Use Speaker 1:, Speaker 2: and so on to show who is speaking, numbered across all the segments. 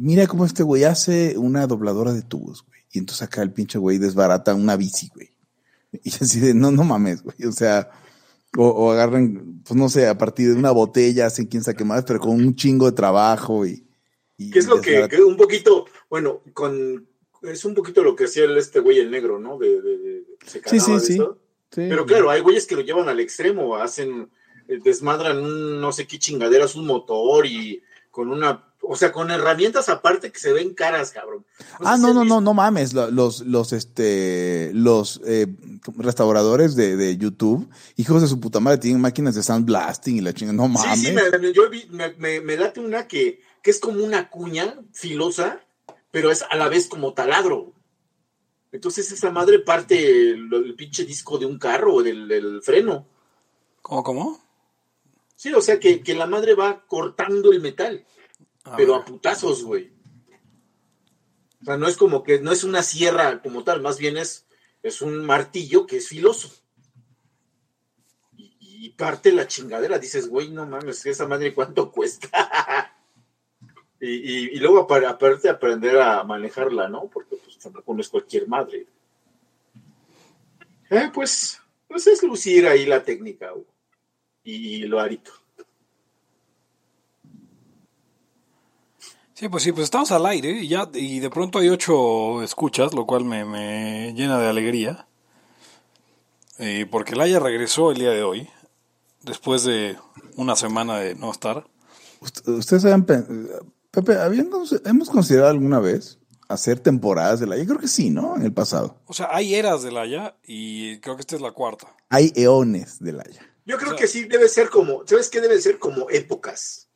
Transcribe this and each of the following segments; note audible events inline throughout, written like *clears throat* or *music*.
Speaker 1: mira cómo este güey hace una dobladora de tubos, güey. Y entonces acá el pinche güey desbarata una bici, güey. *laughs* Y así de, no, no mames, güey. O sea, o, o agarran, pues no sé, a partir de una botella, hacen quién sabe qué más, pero con un chingo de trabajo y. y
Speaker 2: Que es lo que, un poquito, bueno, con es un poquito lo que hacía el, este güey el negro, ¿no? De, de- de- se
Speaker 1: Sí, sí,
Speaker 2: de
Speaker 1: sí.
Speaker 2: eso.
Speaker 1: Sí,
Speaker 2: Pero claro, hay güeyes que lo llevan al extremo, hacen, eh, desmadran un no sé qué chingaderas, un motor y con una, o sea, con herramientas aparte que se ven caras, cabrón.
Speaker 1: Ah, no,
Speaker 2: si
Speaker 1: no, no, no mames. lo- Los, los, este, los eh, restauradores de, de YouTube, hijos de su puta madre, tienen máquinas de sandblasting y la chingada. No
Speaker 2: Sí,
Speaker 1: mames.
Speaker 2: sí, me, yo vi- me, me- me late una que, que es como una cuña filosa, pero es a la vez como taladro. Entonces esa madre parte el, el pinche disco de un carro o del, del freno.
Speaker 3: ¿Cómo, cómo?
Speaker 2: Sí, o sea que, que la madre va cortando el metal,
Speaker 3: A
Speaker 2: pero
Speaker 3: ver.
Speaker 2: a putazos, güey. O sea, no es como que, no es una sierra como tal, más bien es, es un martillo que es filoso. Y, y parte la chingadera, dices, güey, no mames, esa madre cuánto *laughs* cuesta. y, y, y luego apar- aparte aprender a manejarla, ¿no? Porque pues tampoco no es cualquier madre. Eh, pues, pues es lucir ahí la técnica, güey. y lo harito.
Speaker 3: Sí, pues sí, pues estamos al aire y ya, y de pronto hay ocho escuchas, lo cual me, me llena de alegría. Eh, porque Laia regresó el día de hoy, después de una semana de no estar.
Speaker 1: Ust- Ustedes saben, Pepe, ¿habían cons- ¿hemos considerado alguna vez hacer temporadas de la? Yo creo que sí, ¿no? En el pasado.
Speaker 3: O sea, hay eras de Laia y creo que esta es la cuarta.
Speaker 1: Hay eones de la.
Speaker 2: Yo creo
Speaker 3: O sea-
Speaker 2: que sí debe ser como, ¿sabes qué debe ser como épocas?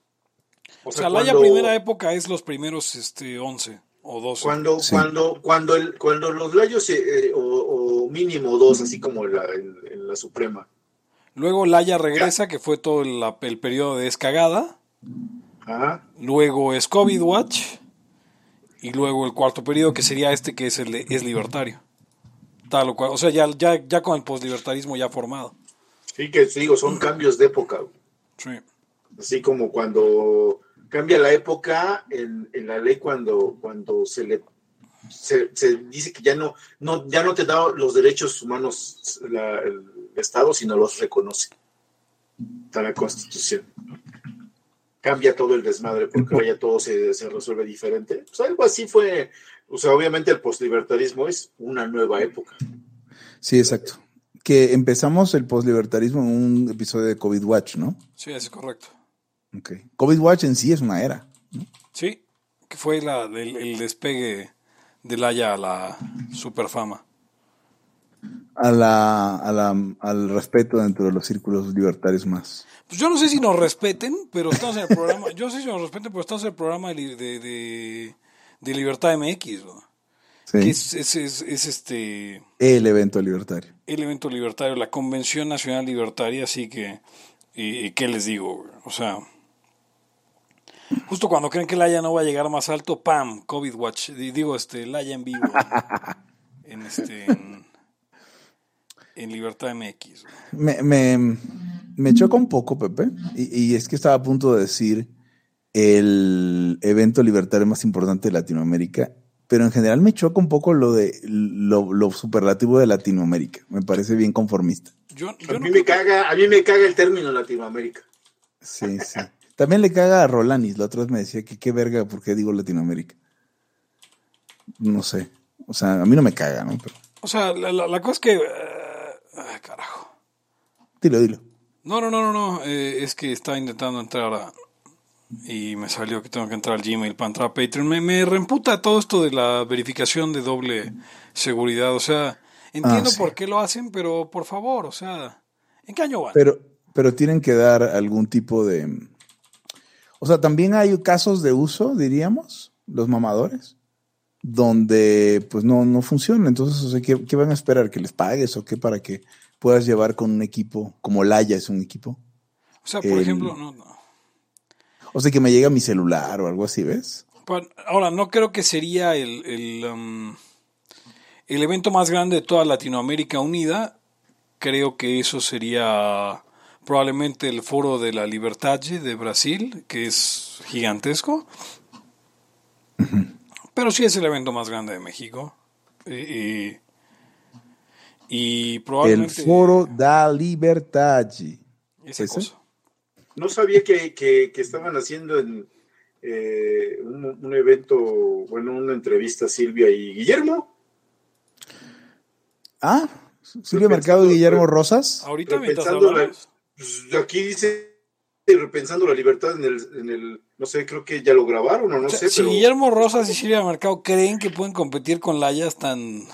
Speaker 3: O sea, Laia
Speaker 2: cuando-
Speaker 3: primera época es los primeros este, 11 o 12.
Speaker 2: Cuando,
Speaker 1: Sí.
Speaker 2: cuando, cuando, el, cuando los layos, eh, eh, o, o mínimo dos, así como la, en la Suprema.
Speaker 3: Luego Laia regresa, que fue todo el, la- el periodo de descagada.
Speaker 2: Ajá.
Speaker 3: Luego es COVID Watch. Y luego el cuarto periodo, que sería este, que es el de- es libertario. Tal o cual. O sea, ya, ya, ya con el poslibertarismo ya formado.
Speaker 2: Sí, que te digo, son cambios de época.
Speaker 3: Sí.
Speaker 2: Así como cuando cambia la época en, en la ley cuando, cuando se le se, se dice que ya no, no, ya no te da los derechos humanos la- el Estado, sino los reconoce. Está la Constitución. Cambia todo el desmadre porque ahora ya todo se, se resuelve diferente. Pues algo así fue. O sea, obviamente el postlibertarismo es una nueva época.
Speaker 1: Sí, exacto. Que empezamos el poslibertarismo en un episodio de COVID Watch, ¿no?
Speaker 3: Sí, es correcto.
Speaker 1: Ok. COVID Watch en sí es una era.
Speaker 3: Sí, que fue la, el, el despegue de Laia a la superfama.
Speaker 1: A la, a la, al respeto dentro de los círculos libertarios más.
Speaker 3: Pues yo no sé si nos respeten, pero estamos en el programa. Yo sé si nos respeten, pero estamos en el programa de, de, de- de Libertad MX, ¿no?
Speaker 1: Sí.
Speaker 3: Que es, es, es- es este
Speaker 1: El evento libertario.
Speaker 3: el evento libertario, la Convención Nacional Libertaria, así que, y, y ¿qué les digo? O sea, justo cuando creen que Laia no va a llegar más alto, ¡pam! COVID Watch, Di- digo, este, Laia en vivo, *laughs* en, este, en, en Libertad MX.
Speaker 1: Me, me, me choca un poco, Pepe, y, y es que estaba a punto de decir el evento libertario más importante de Latinoamérica, pero en general me choca un poco lo de lo, lo superlativo de Latinoamérica. Me parece bien conformista.
Speaker 3: Yo, yo
Speaker 2: A
Speaker 3: no
Speaker 2: mí me caga, a mí me caga el término Latinoamérica.
Speaker 1: Sí, sí. También le caga a Rolanis. La otra vez me decía que qué verga, ¿por qué digo Latinoamérica? No sé. O sea, a mí no me caga, ¿no? Pero,
Speaker 3: O sea, la, la- la cosa es que... eh, ay, carajo.
Speaker 1: dilo, dilo.
Speaker 3: No, no, no, no, no. eh, es que estaba intentando entrar a... Y me salió que tengo que entrar al Gmail para entrar a Patreon. Me, me reemputa todo esto de la verificación de doble seguridad. O sea, entiendo
Speaker 1: Ah, sí.
Speaker 3: por qué lo hacen, pero por favor, o sea, ¿en qué año van?
Speaker 1: Pero, pero tienen que dar algún tipo de. O sea, también hay casos de uso, diríamos, los mamadores, donde pues no, no funciona. Entonces, o sea, ¿qué, qué van a esperar? ¿Que les pagues o qué para que puedas llevar con un equipo como Laya es un equipo?
Speaker 3: o sea, por
Speaker 1: el-
Speaker 3: ejemplo, no, no.
Speaker 1: O sea, que me llega mi celular o algo así, ¿ves?
Speaker 3: Ahora, no creo que sería el, el, um, el evento más grande de toda Latinoamérica unida. Creo que eso sería probablemente el Foro de la Libertad de Brasil, que es gigantesco. Pero sí es el evento más grande de México. Y, y, y
Speaker 1: El
Speaker 3: probablemente...
Speaker 1: Foro da Libertad.
Speaker 3: esa
Speaker 1: ¿Ese?
Speaker 3: cosa.
Speaker 2: No sabía que, que- que estaban haciendo en, eh, un, un evento, bueno, una entrevista a Silvia y Guillermo.
Speaker 1: Ah, Silvio Mercado y Guillermo Rosas.
Speaker 3: Ahorita mientras hablamos...
Speaker 2: Pues, aquí dice repensando la libertad en el, en el, no sé, creo que ya lo grabaron o no
Speaker 3: O sea,
Speaker 2: sé,
Speaker 3: si
Speaker 2: pero
Speaker 3: Guillermo Rosas y Silvia Mercado creen que pueden competir con Laya, están
Speaker 2: no,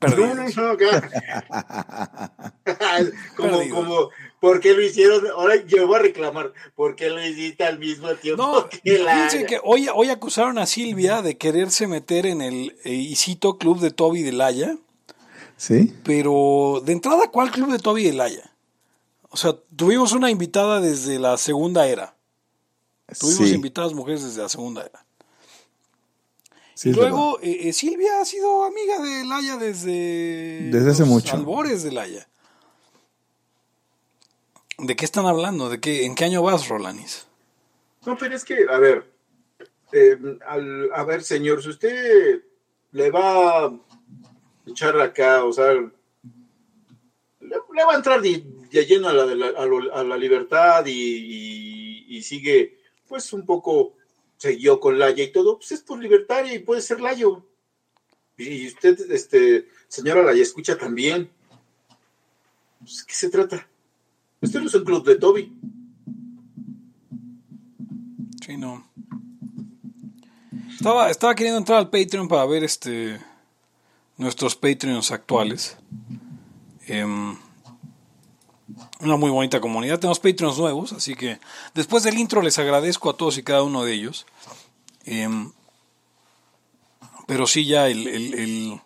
Speaker 3: perdidos.
Speaker 2: no, no, acá. *laughs* *laughs* como,
Speaker 3: Perdido.
Speaker 2: como, ¿por qué lo hicieron? Ahora yo voy a reclamar, ¿por qué lo hiciste al mismo tiempo
Speaker 3: No,
Speaker 2: que la
Speaker 3: fíjense que hoy, hoy acusaron a Silvia de quererse meter en el eh, y cito club de Toby de Laya,
Speaker 1: ¿Sí?
Speaker 3: pero de entrada, ¿cuál club de Toby de Laya? O sea, tuvimos una invitada desde la segunda era. Tuvimos
Speaker 1: sí,
Speaker 3: invitadas mujeres desde la segunda era.
Speaker 1: sí
Speaker 3: luego eh, eh, Silvia ha sido amiga de Laya desde,
Speaker 1: Desde hace
Speaker 3: los
Speaker 1: mucho.
Speaker 3: albores de Laya. ¿De qué están hablando? ¿De qué, ¿En qué año vas, Rolanis?
Speaker 2: No, pero es que, a ver, eh, al- a ver, señor, si usted le va a echar acá, o sea, le, le va a entrar de, de lleno a la, la- a, la libertad y, sigue, pues, un poco, siguió con Laya y todo, pues es por libertaria y puede ser Layo. Y usted, este, señora Laya, escucha también. Pues, ¿Qué se trata? Usted no es un club de Toby.
Speaker 3: Sí, no. Estaba, estaba queriendo entrar al Patreon para ver este nuestros Patreons actuales. Em, una muy bonita comunidad. Tenemos Patreons nuevos, así que después del intro les agradezco a todos y cada uno de ellos. Em, pero sí, ya el,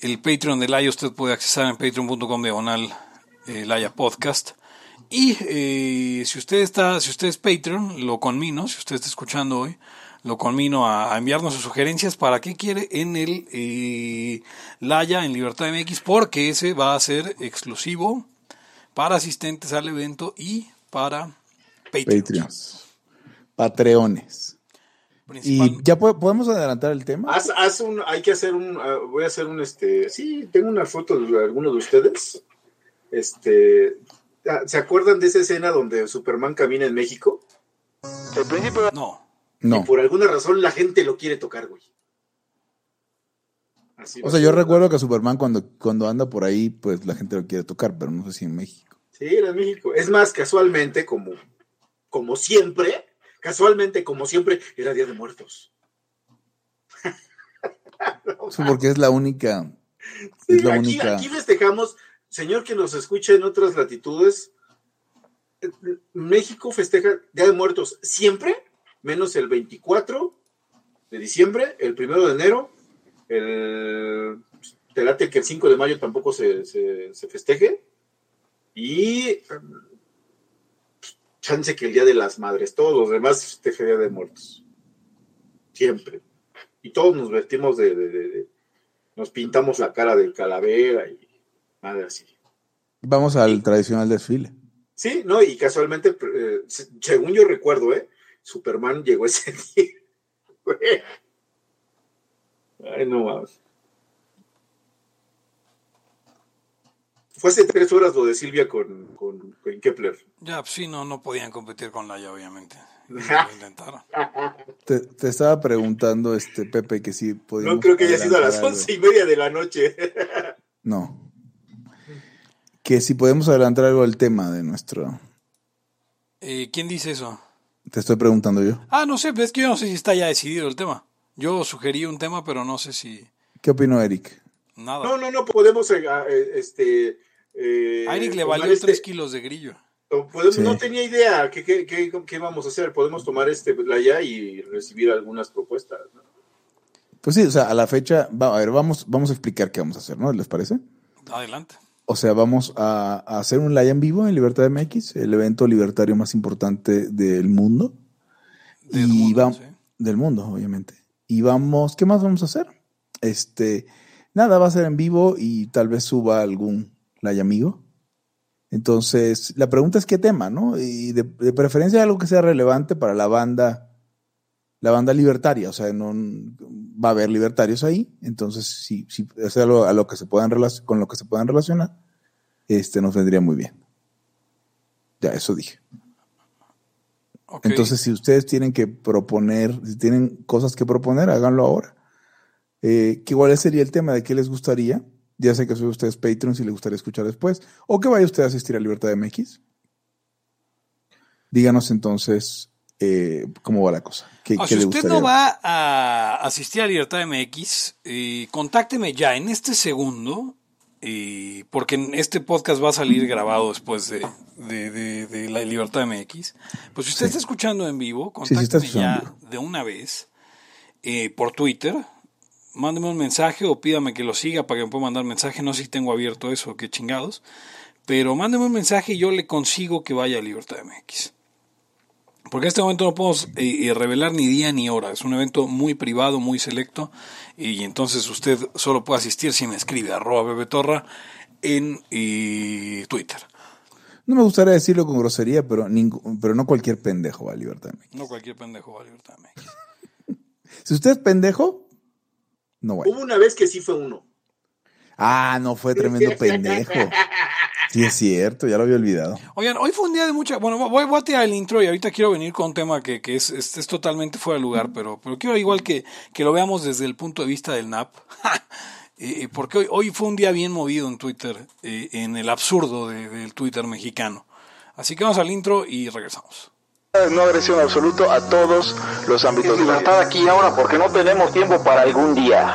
Speaker 3: el, Patreon de Laia usted puede accesar en patreon.com diagonal eh, Laia Podcast. Y eh, si usted está, si usted es Patreon, lo conmino, si usted está escuchando hoy, lo conmino a, a enviarnos sus sugerencias para qué quiere en el eh, Laya en Libertad MX, porque ese va a ser exclusivo para asistentes al evento y para Patreons.
Speaker 1: Patreons. Patreones.
Speaker 3: Principal-
Speaker 1: ¿Y ya po- podemos adelantar el tema?
Speaker 2: Haz, haz un, hay que hacer un, ah, voy a hacer un, este, sí, tengo una foto de alguno de ustedes. Este, ah, ¿se acuerdan de esa escena donde Superman camina en México?
Speaker 3: no.
Speaker 1: No.
Speaker 2: Y por alguna razón la gente lo quiere tocar, güey. Así
Speaker 1: O sea, yo recuerdo que Superman cuando, cuando anda por ahí, pues la gente lo quiere tocar, pero no sé si en México.
Speaker 2: Sí, era en México. Es más, casualmente, como, como siempre, casualmente, como siempre, era Día de Muertos. *laughs*
Speaker 1: Eso porque es la única.
Speaker 2: Sí,
Speaker 1: es la
Speaker 2: aquí,
Speaker 1: única.
Speaker 2: aquí festejamos, señor que nos escucha en otras latitudes, México festeja Día de Muertos siempre, menos el 24 de diciembre, el primero de enero, el te late que el 5 de mayo tampoco se, se- se festeje, y eh, chance que el Día de las Madres, todos los demás festeja Día de Muertos. Siempre. Y todos nos vestimos de- de- de- de nos pintamos la cara de calavera y nada así.
Speaker 1: Vamos al tradicional desfile.
Speaker 2: Sí, no, y casualmente, eh, se- según yo recuerdo, ¿eh? Superman llegó ese *laughs* día. Ay, no mames. Fue hace tres horas lo de Silvia con, con, con Kepler.
Speaker 3: Ya, pues sí, no, no podían competir con Laya, obviamente. Lo *laughs* intentaron.
Speaker 1: Te, te estaba preguntando, este Pepe, que si podíamos.
Speaker 2: No creo que haya sido a las once y media de la noche. *laughs*
Speaker 1: No. Que si podemos adelantar algo al tema de nuestro.
Speaker 3: Eh, ¿Quién dice eso?
Speaker 1: Te estoy preguntando yo.
Speaker 3: Ah, no sé, pero es que yo no sé si está ya decidido el tema. Yo sugerí un tema, pero no sé si
Speaker 1: ¿Qué opinó Eric?
Speaker 3: nada.
Speaker 2: No, no, no, podemos, eh, eh, este... eh,
Speaker 3: a Eric le valió
Speaker 2: este-
Speaker 3: 3 kilos de grillo.
Speaker 2: o podemos-
Speaker 1: Sí.
Speaker 2: No tenía idea qué, qué, qué, qué vamos a hacer. Podemos tomar este playa y recibir algunas propuestas. ¿no?
Speaker 1: Pues sí, o sea, a la fecha, va, a ver, vamos, vamos a explicar qué vamos a hacer, ¿no? ¿Les parece?
Speaker 3: Adelante.
Speaker 1: O sea, vamos a, a hacer un live en vivo en Libertad MX, el evento libertario más importante del mundo.
Speaker 3: Del
Speaker 1: y
Speaker 3: mundo, sí.
Speaker 1: del mundo, obviamente. Y vamos, ¿qué más vamos a hacer? Este, nada, va a ser en vivo y tal vez suba algún live amigo. Entonces, la pregunta es qué tema, ¿no? Y de, preferencia algo que sea relevante para la banda, la banda libertaria. O sea, no, va a haber libertarios ahí, entonces si, si es algo a lo que se puedan con lo que se puedan relacionar, este nos vendría muy bien. Ya, eso dije. Entonces, si ustedes tienen que proponer, si tienen cosas que proponer, háganlo ahora. Eh, ¿qué- ¿Cuál sería el tema de qué les gustaría? Ya sé que soy ustedes Patreon si les gustaría escuchar después. O que vaya usted a asistir a Libertad MX. Díganos entonces eh, cómo va la cosa. ¿Qué,
Speaker 3: Ah,
Speaker 1: qué
Speaker 3: si
Speaker 1: le
Speaker 3: usted no va a asistir a Libertad MX, eh, contácteme ya en este segundo, eh, porque este podcast va a salir grabado después de, de- de- de la Libertad MX. Pues si usted está escuchando en vivo,
Speaker 1: sí
Speaker 3: contácteme ya de una vez eh, por Twitter. Mándeme un mensaje o pídame que lo siga para que me pueda mandar mensaje. No sé si tengo abierto eso, qué chingados. Pero mándeme un mensaje y yo le consigo que vaya a Libertad MX. Porque en este momento no podemos eh, eh, revelar ni día ni hora. Es un evento muy privado, muy selecto. Y entonces usted solo puede asistir si me escribe arroba bebetorra en eh, Twitter.
Speaker 1: No me gustaría decirlo con grosería, pero, pero no cualquier pendejo va a Libertad.
Speaker 3: No cualquier pendejo va a Libertad. *laughs*
Speaker 1: Si usted es pendejo, no vaya.
Speaker 2: Hubo una vez que sí fue uno.
Speaker 1: Ah, no, fue tremendo pendejo. *laughs* Sí, es cierto, ya lo había olvidado.
Speaker 3: Oigan, hoy fue un día de mucha... Bueno, voy, voy a tirar el intro y ahorita quiero venir con un tema que, que es, es, es totalmente fuera de lugar, pero, pero quiero igual que, que lo veamos desde el punto de vista del NAP. *laughs* Eh, porque hoy, hoy fue un día bien movido en Twitter, eh, en el absurdo de- del Twitter mexicano. Así que vamos al intro y regresamos.
Speaker 4: No agresión absoluto a todos los ámbitos
Speaker 5: libertad aquí y ahora porque no tenemos tiempo para algún día.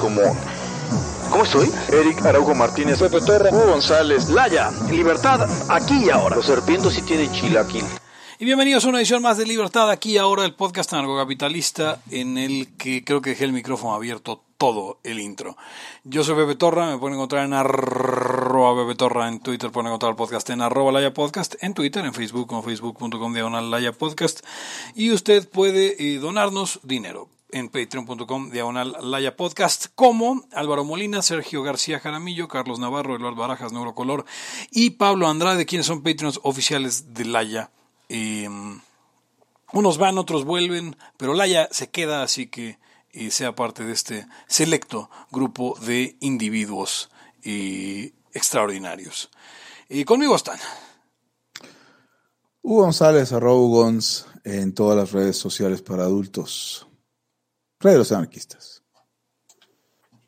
Speaker 4: como. ¿Cómo estoy? Eric Araujo Martínez, Pepe Torra, Hugo González,
Speaker 6: Laya, libertad aquí y ahora.
Speaker 5: Los serpientes sí tienen chilaquil.
Speaker 3: Y bienvenidos a una edición más de Libertad, aquí y ahora el podcast anarcocapitalista en el que creo que dejé el micrófono abierto todo el intro. Yo soy Pepe Torra, me pueden encontrar en arroba Pepe Torra en Twitter, pueden encontrar el podcast en arroba Laya Podcast, en Twitter, en Facebook, como facebook.com diagonal Laya Podcast. Y usted puede eh, donarnos dinero en patreon.com diagonal Laya Podcast, como Álvaro Molina, Sergio García Jaramillo, Carlos Navarro, Eduardo Barajas, Neurocolor y Pablo Andrade, quienes son Patreons oficiales de Laya. Eh, unos van, otros vuelven, pero Laya se queda, así que eh, sea parte de este selecto grupo de individuos eh, extraordinarios. Y conmigo están.
Speaker 1: Hugo González, arroba Gonz, en todas las redes sociales para adultos. De los anarquistas.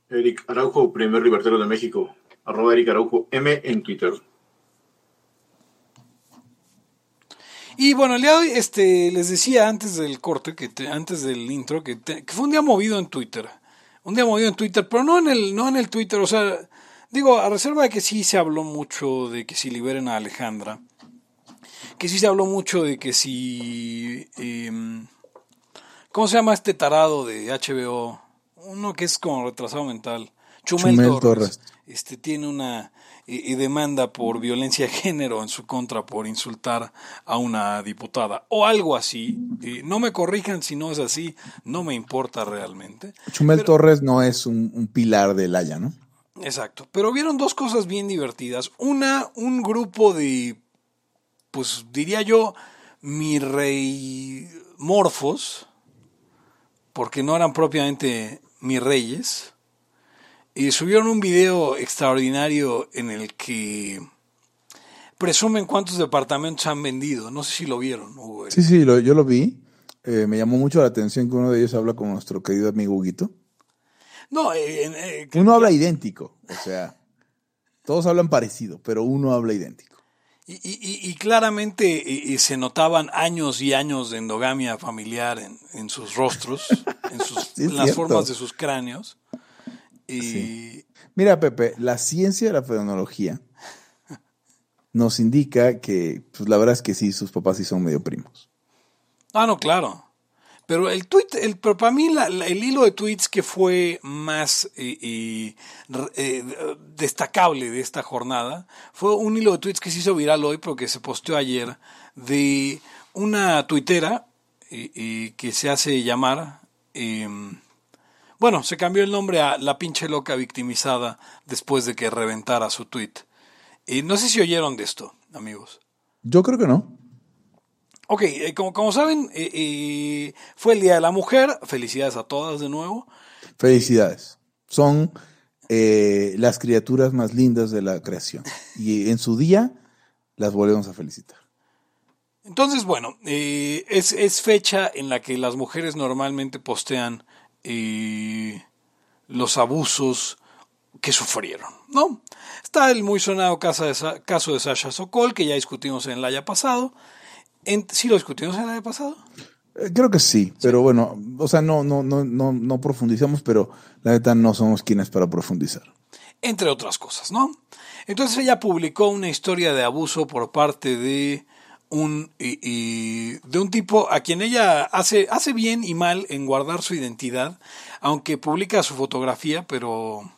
Speaker 2: Eric Araujo, primer libertario de México. Arroba Eric Araujo M en Twitter.
Speaker 3: Y bueno, el día de hoy este, les decía antes del corte, que te- antes del intro, que, te- que fue un día movido en Twitter. Un día movido en Twitter, pero no en el, no en el Twitter, o sea, digo, a reserva de que sí se habló mucho de que si liberen a Alejandra, que sí se habló mucho de que si... em, ¿Cómo se llama este tarado de HBO? Uno que es como retrasado mental. Chumel,
Speaker 1: Chumel
Speaker 3: Torres.
Speaker 1: Torres.
Speaker 3: Este tiene una eh, demanda por violencia de género en su contra por insultar a una diputada o algo así. No me corrijan si no es así, no me importa realmente.
Speaker 1: Chumel Torres no es un, un pilar del Haya, ¿no?
Speaker 3: Exacto. Pero vieron dos cosas bien divertidas. Una, un grupo de, pues diría yo, mi rey morfos, porque no eran propiamente mis reyes, y subieron un video extraordinario en el que presumen cuántos departamentos han vendido. No sé si lo vieron. Hugo.
Speaker 1: Sí, sí, lo- yo lo vi. Eh, me llamó mucho la atención que uno de ellos habla con nuestro querido amigo Huguito.
Speaker 3: No, eh, eh,
Speaker 1: Uno habla idéntico, o sea, todos hablan parecido, pero uno habla idéntico.
Speaker 3: Y, y- y- y claramente se notaban años y años de endogamia familiar en, en sus rostros, en, sus, *laughs*
Speaker 1: Sí, es
Speaker 3: en las formas de sus cráneos. Y
Speaker 1: Mira, Pepe, la ciencia de la fenología nos indica que, pues la verdad es que sí, sus papás sí son medio primos.
Speaker 3: Ah, no, claro. Pero el tweet, el, pero para mí la- el hilo de tweets que fue más eh, eh, eh, destacable de esta jornada fue un hilo de tweets que se hizo viral hoy, pero que se posteó ayer, de una tuitera eh, eh, que se hace llamar, eh, bueno, se cambió el nombre a La pinche loca victimizada después de que reventara su tweet. Eh, no sé si oyeron de esto, amigos.
Speaker 1: Yo creo que no.
Speaker 3: Ok, eh, como, como saben, eh, eh, fue el Día de la Mujer. Felicidades a todas de nuevo.
Speaker 1: Felicidades. Son las criaturas más lindas de la creación. Y en su día las volvemos a felicitar.
Speaker 3: Entonces, bueno, es, es fecha en la que las mujeres normalmente postean eh, los abusos que sufrieron, ¿no? Está el muy sonado caso de, caso de Sasha Sokol, que ya discutimos en el año pasado. En- ¿Sí lo discutimos en el año pasado?
Speaker 1: Eh, Creo que sí, pero bueno, o sea, no, no, no, no, no profundizamos, pero la neta no somos quienes para profundizar.
Speaker 3: entre otras cosas, ¿no? Entonces ella publicó una historia de abuso por parte de un y- y- de un tipo a quien ella hace hace bien y mal en guardar su identidad, aunque publica su fotografía, pero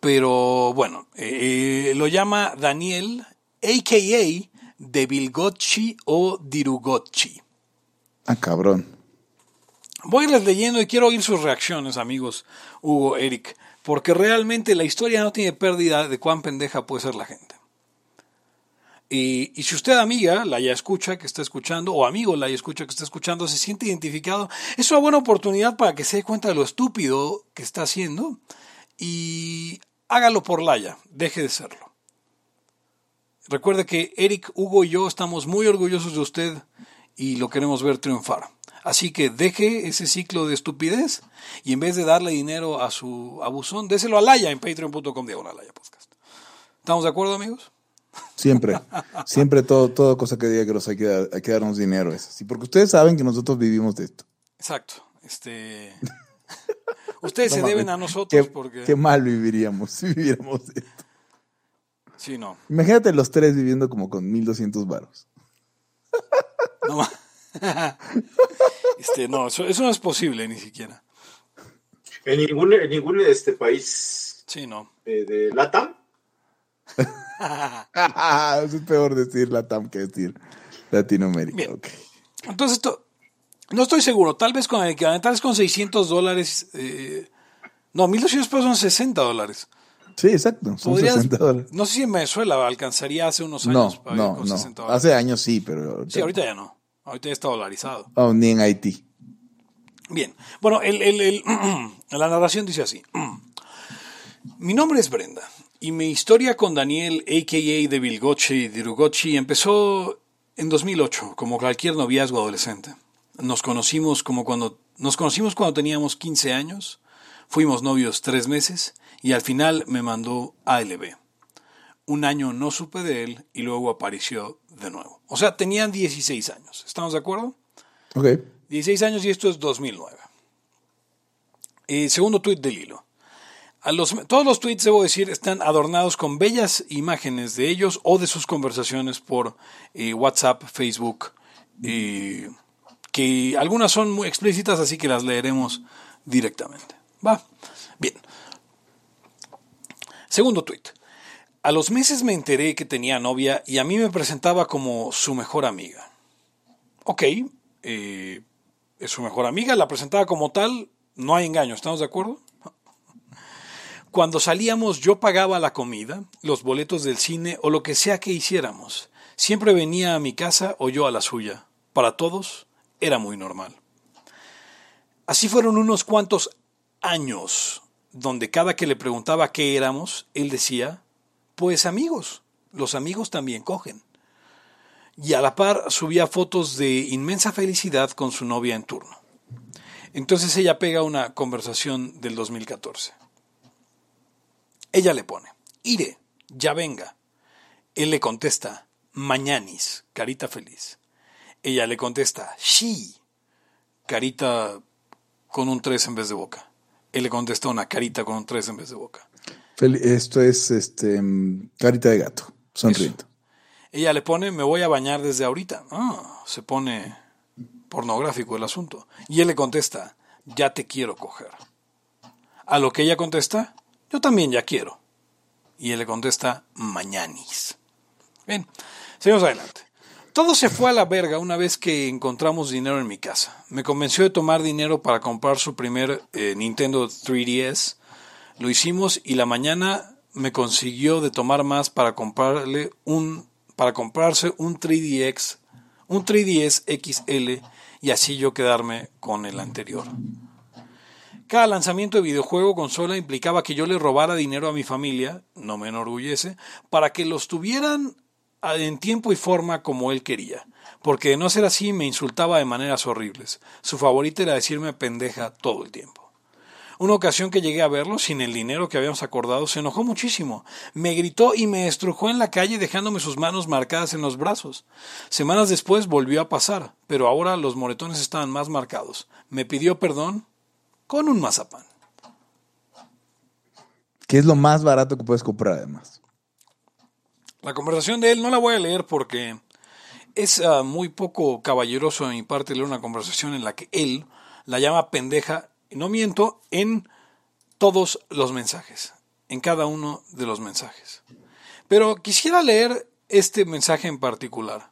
Speaker 3: pero bueno, eh, eh, lo llama Daniel, a.k.a. Devilgocci o Dirugocci.
Speaker 1: Ah, cabrón.
Speaker 3: Voy a irles leyendo y quiero oír sus reacciones, amigos Hugo, Eric, porque realmente la historia no tiene pérdida de cuán pendeja puede ser la gente. Y, y si usted, amiga, la ya escucha, que está escuchando, o amigo, la ya escucha, que está escuchando, se siente identificado, es una buena oportunidad para que se dé cuenta de lo estúpido que está haciendo y hágalo por Laya, deje de serlo. Recuerde que Eric, Hugo y yo estamos muy orgullosos de usted y lo queremos ver triunfar. Así que deje ese ciclo de estupidez y en vez de darle dinero a su abusón, déselo a Laya en patreon.com diagonal podcast. ¿Estamos de acuerdo, amigos?
Speaker 1: Siempre, siempre todo, toda cosa que diga que nos hay que, dar- hay que darnos dinero es así, porque ustedes saben que nosotros vivimos de esto.
Speaker 3: Exacto. Este... Ustedes *laughs* se deben a nosotros
Speaker 1: qué,
Speaker 3: porque...
Speaker 1: qué mal viviríamos si viviéramos de esto.
Speaker 3: Sí, no.
Speaker 1: Imagínate los tres viviendo como con 1200 varos.
Speaker 3: No, *laughs* este, no eso, eso no es posible ni siquiera.
Speaker 2: En ningún, en ningún este país
Speaker 3: Sí, no.
Speaker 2: eh, de LATAM, *laughs* *laughs*
Speaker 1: es peor decir Latam que decir Latinoamérica.
Speaker 3: Bien. Entonces, esto, no estoy seguro. Tal vez con el equivalente, tal vez con 600 dólares. eh, no, 1200 pesos son 60 dólares.
Speaker 1: Sí, exacto. Son
Speaker 3: Podrías-
Speaker 1: 60 dólares.
Speaker 3: No sé si en Venezuela alcanzaría hace unos
Speaker 1: No,
Speaker 3: años para vivir
Speaker 1: no,
Speaker 3: con
Speaker 1: no.
Speaker 3: 60 dólares.
Speaker 1: Hace años sí, pero
Speaker 3: Sí, ahorita ya no. Ahorita ya está dolarizado.
Speaker 1: Oh, ni en Haití.
Speaker 3: Bien. Bueno, el, el- el- *clears throat* la narración dice así. *clears throat* Mi nombre es Brenda y mi historia con Daniel, a.k.a. de Vilgochi y Dirugochi, empezó en 2008, como cualquier noviazgo adolescente. Nos conocimos, como cuando, nos conocimos cuando teníamos 15 años, fuimos novios tres meses y al final me mandó ALB. Un año no supe de él y luego apareció de nuevo. O sea, tenían 16 años. ¿Estamos de acuerdo?
Speaker 1: Ok.
Speaker 3: 16 años y esto es 2009. Eh, segundo tuit del hilo. A los, todos los tweets, debo decir, están adornados con bellas imágenes de ellos o de sus conversaciones por eh, WhatsApp, Facebook, eh, que algunas son muy explícitas, así que las leeremos directamente. Va. Bien. Segundo tuit. A los meses me enteré que tenía novia y a mí me presentaba como su mejor amiga. Ok, eh, es su mejor amiga, la presentaba como tal, no hay engaño, ¿estamos de acuerdo? Cuando salíamos yo pagaba la comida, los boletos del cine o lo que sea que hiciéramos. Siempre venía a mi casa o yo a la suya. Para todos era muy normal. Así fueron unos cuantos años donde cada que le preguntaba qué éramos, él decía, pues amigos, los amigos también cogen y a la par subía fotos de inmensa felicidad con su novia en turno. Entonces ella pega una conversación del 2014. Ella le pone, iré, ya venga. Él le contesta, mañanis, carita feliz. Ella le contesta, she, carita con un 3 en vez de boca. Él le contesta una carita con un 3 en vez de boca.
Speaker 1: Esto es este carita de gato, sonriendo.
Speaker 3: Ella le pone, me voy a bañar desde ahorita. Ah, se pone pornográfico el asunto. Y él le contesta, ya te quiero coger. A lo que ella contesta, yo también ya quiero. Y él le contesta, mañanis. Bien, seguimos adelante. Todo se fue a la verga una vez que encontramos dinero en mi casa. Me convenció de tomar dinero para comprar su primer eh, Nintendo 3DS. Lo hicimos y la mañana me consiguió de tomar más para comprarle un para comprarse un 3DX, un 3DS XL y así yo quedarme con el anterior. Cada lanzamiento de videojuego consola implicaba que yo le robara dinero a mi familia, no me enorgullece, para que los tuvieran en tiempo y forma como él quería. Porque de no ser así me insultaba de maneras horribles. Su favorita era decirme pendeja todo el tiempo. Una ocasión que llegué a verlo sin el dinero que habíamos acordado, se enojó muchísimo. Me gritó y me estrujó en la calle dejándome sus manos marcadas en los brazos. Semanas después volvió a pasar, pero ahora los moretones estaban más marcados. Me pidió perdón con un mazapán.
Speaker 1: Que es lo más barato que puedes comprar además.
Speaker 3: La conversación de él no la voy a leer porque es ah, muy poco caballeroso de mi parte leer una conversación en la que él la llama pendeja, y no miento, en todos los mensajes, en cada uno de los mensajes. Pero quisiera leer este mensaje en particular,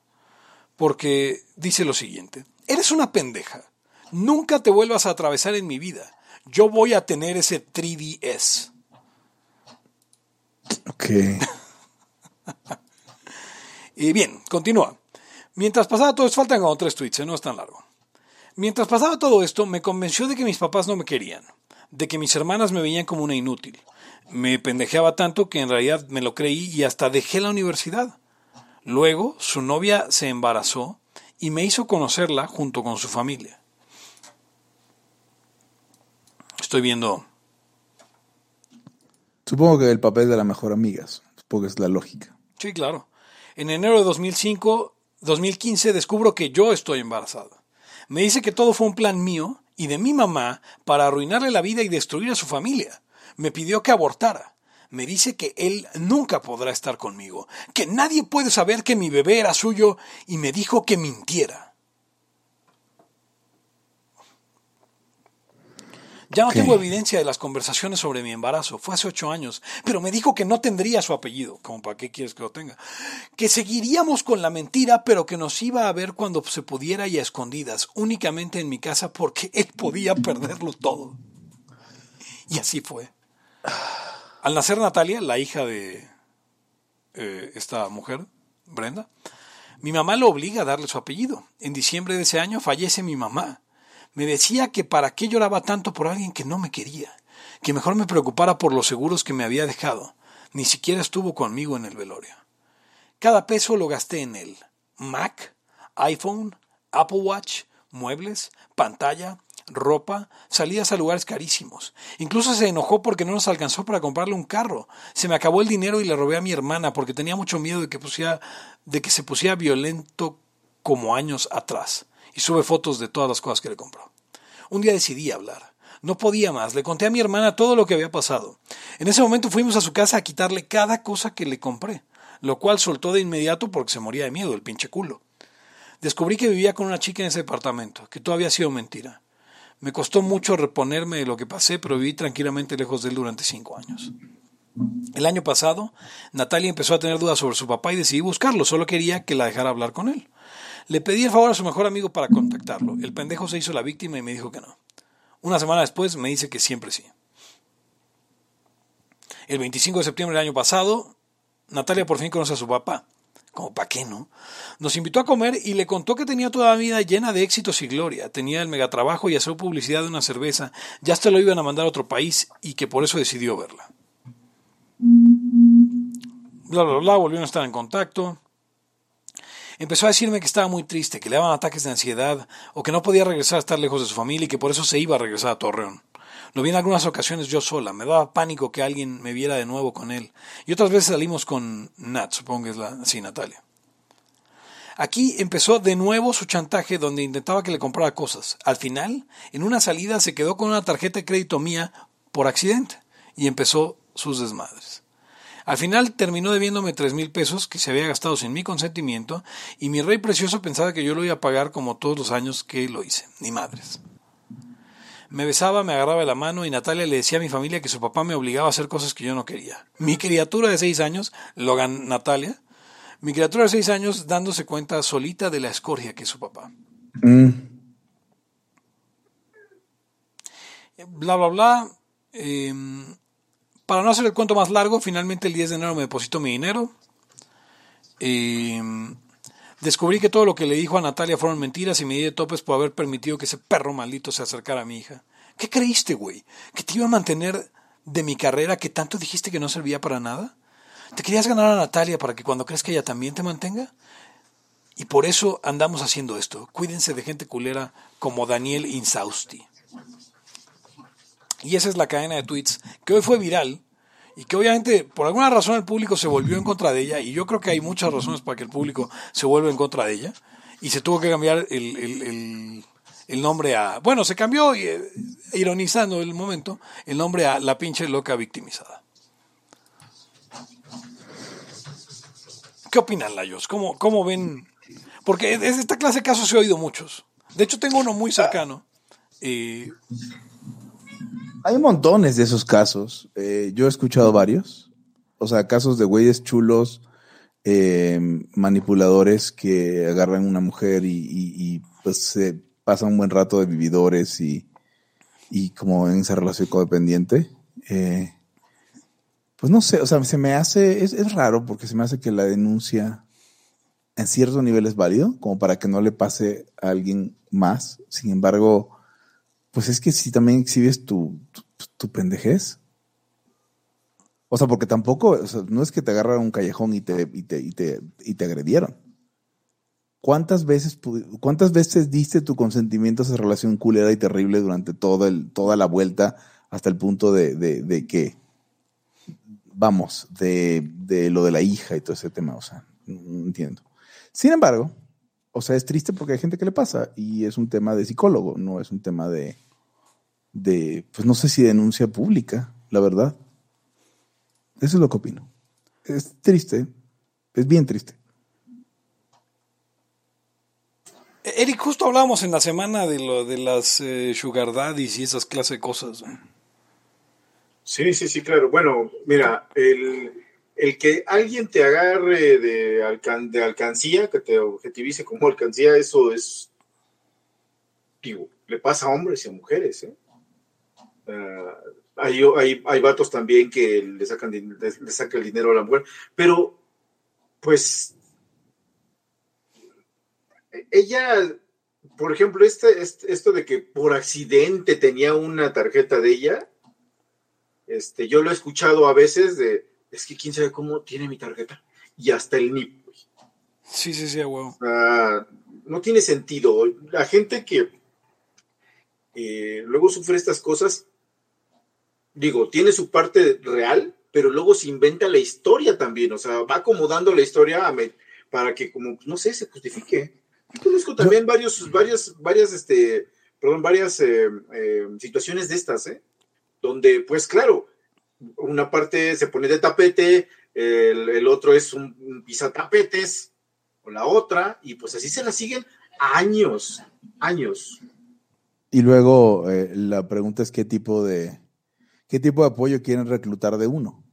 Speaker 3: porque dice lo siguiente, eres una pendeja, nunca te vuelvas a atravesar en mi vida, yo voy a tener ese 3DS.
Speaker 1: Ok. *laughs*
Speaker 3: Y bien, continúa. Mientras pasaba todo esto, faltan como tres tweets, ¿eh? no es tan largo. Mientras pasaba todo esto, me convenció de que mis papás no me querían, de que mis hermanas me veían como una inútil. Me pendejeaba tanto que en realidad me lo creí y hasta dejé la universidad. Luego, su novia se embarazó y me hizo conocerla junto con su familia. Estoy viendo
Speaker 1: Supongo que el papel de la mejor amigas. Supongo que es la lógica.
Speaker 3: Sí, claro. En enero de 2005, 2015 descubro que yo estoy embarazada. Me dice que todo fue un plan mío y de mi mamá para arruinarle la vida y destruir a su familia. Me pidió que abortara. Me dice que él nunca podrá estar conmigo, que nadie puede saber que mi bebé era suyo y me dijo que mintiera. Ya no tengo evidencia de las conversaciones sobre mi embarazo. Fue hace ocho años. Pero me dijo que no tendría su apellido. Como para qué quieres que lo tenga. Que seguiríamos con la mentira, pero que nos iba a ver cuando se pudiera y a escondidas. Únicamente en mi casa porque él podía perderlo todo. Y así fue. Al nacer Natalia, la hija de eh, esta mujer, Brenda, mi mamá lo obliga a darle su apellido. En diciembre de ese año fallece mi mamá. Me decía que para qué lloraba tanto por alguien que no me quería, que mejor me preocupara por los seguros que me había dejado. Ni siquiera estuvo conmigo en el velorio. Cada peso lo gasté en él. Mac, iPhone, Apple Watch, muebles, pantalla, ropa, salidas a lugares carísimos. Incluso se enojó porque no nos alcanzó para comprarle un carro. Se me acabó el dinero y le robé a mi hermana porque tenía mucho miedo de que, pusiera, de que se pusiera violento como años atrás. Y sube fotos de todas las cosas que le compró. Un día decidí hablar. No podía más. Le conté a mi hermana todo lo que había pasado. En ese momento fuimos a su casa a quitarle cada cosa que le compré, lo cual soltó de inmediato porque se moría de miedo, el pinche culo. Descubrí que vivía con una chica en ese departamento, que todo había sido mentira. Me costó mucho reponerme de lo que pasé, pero viví tranquilamente lejos de él durante cinco años. El año pasado, Natalia empezó a tener dudas sobre su papá y decidí buscarlo, solo quería que la dejara hablar con él. Le pedí el favor a su mejor amigo para contactarlo. El pendejo se hizo la víctima y me dijo que no. Una semana después me dice que siempre sí. El 25 de septiembre del año pasado, Natalia por fin conoce a su papá. Como para qué, ¿no? Nos invitó a comer y le contó que tenía toda la vida llena de éxitos y gloria. Tenía el megatrabajo y hacer publicidad de una cerveza. Ya hasta lo iban a mandar a otro país y que por eso decidió verla. Bla, bla, bla, volvieron a estar en contacto. Empezó a decirme que estaba muy triste, que le daban ataques de ansiedad o que no podía regresar a estar lejos de su familia y que por eso se iba a regresar a Torreón. Lo vi en algunas ocasiones yo sola. Me daba pánico que alguien me viera de nuevo con él. Y otras veces salimos con Nat, supongo que es la... Sí, Natalia. Aquí empezó de nuevo su chantaje donde intentaba que le comprara cosas. Al final, en una salida se quedó con una tarjeta de crédito mía por accidente y empezó sus desmadres. Al final terminó debiéndome tres mil pesos que se había gastado sin mi consentimiento y mi rey precioso pensaba que yo lo iba a pagar como todos los años que lo hice. Ni madres. Me besaba, me agarraba la mano y Natalia le decía a mi familia que su papá me obligaba a hacer cosas que yo no quería. Mi criatura de seis años, Logan Natalia, mi criatura de seis años dándose cuenta solita de la escoria que es su papá.
Speaker 1: Mm.
Speaker 3: Bla, bla, bla. Em, para no hacer el cuento más largo, finalmente el 10 de enero me depositó mi dinero. Em, descubrí que todo lo que le dijo a Natalia fueron mentiras y me di de topes por haber permitido que ese perro maldito se acercara a mi hija. ¿Qué creíste, güey? ¿Que te iba a mantener de mi carrera que tanto dijiste que no servía para nada? ¿Te querías ganar a Natalia para que cuando crees que ella también te mantenga? Y por eso andamos haciendo esto. Cuídense de gente culera como Daniel Insausti. Y esa es la cadena de tweets que hoy fue viral y que obviamente por alguna razón el público se volvió en contra de ella y yo creo que hay muchas razones para que el público se vuelva en contra de ella y se tuvo que cambiar el, el- el- nombre a... Bueno, se cambió, eh, ironizando el momento, el nombre a La pinche loca victimizada. ¿Qué opinan, Layos? ¿Cómo, ¿Cómo ven? Porque de esta clase de casos he oído muchos. De hecho, tengo uno muy cercano. Eh,
Speaker 1: Hay montones de esos casos. Eh, yo he escuchado varios. O sea, casos de güeyes chulos, eh, manipuladores que agarran una mujer y, y- y, pues se pasan un buen rato de vividores y, y como en esa relación codependiente. Eh, pues no sé, o sea, se me hace, es, es raro porque se me hace que la denuncia en cierto nivel es válido, como para que no le pase a alguien más. Sin embargo, pues es que si también exhibes tu, tu, pendejez. O sea, porque tampoco, o sea, no es que te agarraron un callejón y te, y te, y te, y te agredieron. ¿Cuántas veces, ¿Cuántas veces diste tu consentimiento a esa relación culera y terrible durante el, toda la vuelta hasta el punto de, de, de que, vamos, de, de lo de la hija y todo ese tema? O sea, no entiendo. Sin embargo, o sea, es triste porque hay gente que le pasa y es un tema de psicólogo, no es un tema de, de pues no sé si denuncia pública, la verdad. Eso es lo que opino. Es triste, es bien triste.
Speaker 3: Eric, justo hablábamos en la semana de lo de las eh, sugar daddies y esas clases de cosas.
Speaker 2: Sí, sí, sí, claro. Bueno, mira, el, el que alguien te agarre de, alcan- de alcancía, que te objetivice como alcancía, eso es, digo, le pasa a hombres y a mujeres, ¿eh? Ah, hay, hay, hay vatos también que le sacan, le, le saca el dinero a la mujer, pero, pues, ella, por ejemplo, este, este- esto de que por accidente tenía una tarjeta de ella, este, yo lo he escuchado a veces de, es que quién sabe cómo tiene mi tarjeta. Y hasta el NIP. güey.
Speaker 3: Sí, sí, sí.
Speaker 2: O sea, no tiene sentido. La gente que eh, luego sufre estas cosas, digo, tiene su parte real, pero luego se inventa la historia también. O sea, va acomodando la historia a me- para que, como, no sé, se justifique. Yo conozco también varios, varias, varias, este, perdón, varias eh, eh, situaciones de estas, ¿eh? Donde, pues claro, una parte se pone de tapete, el, otro es un, un pisatapetes, o la otra, y pues así se la siguen años, años.
Speaker 1: Y luego eh, la pregunta es qué tipo de qué tipo de apoyo quieren reclutar de uno.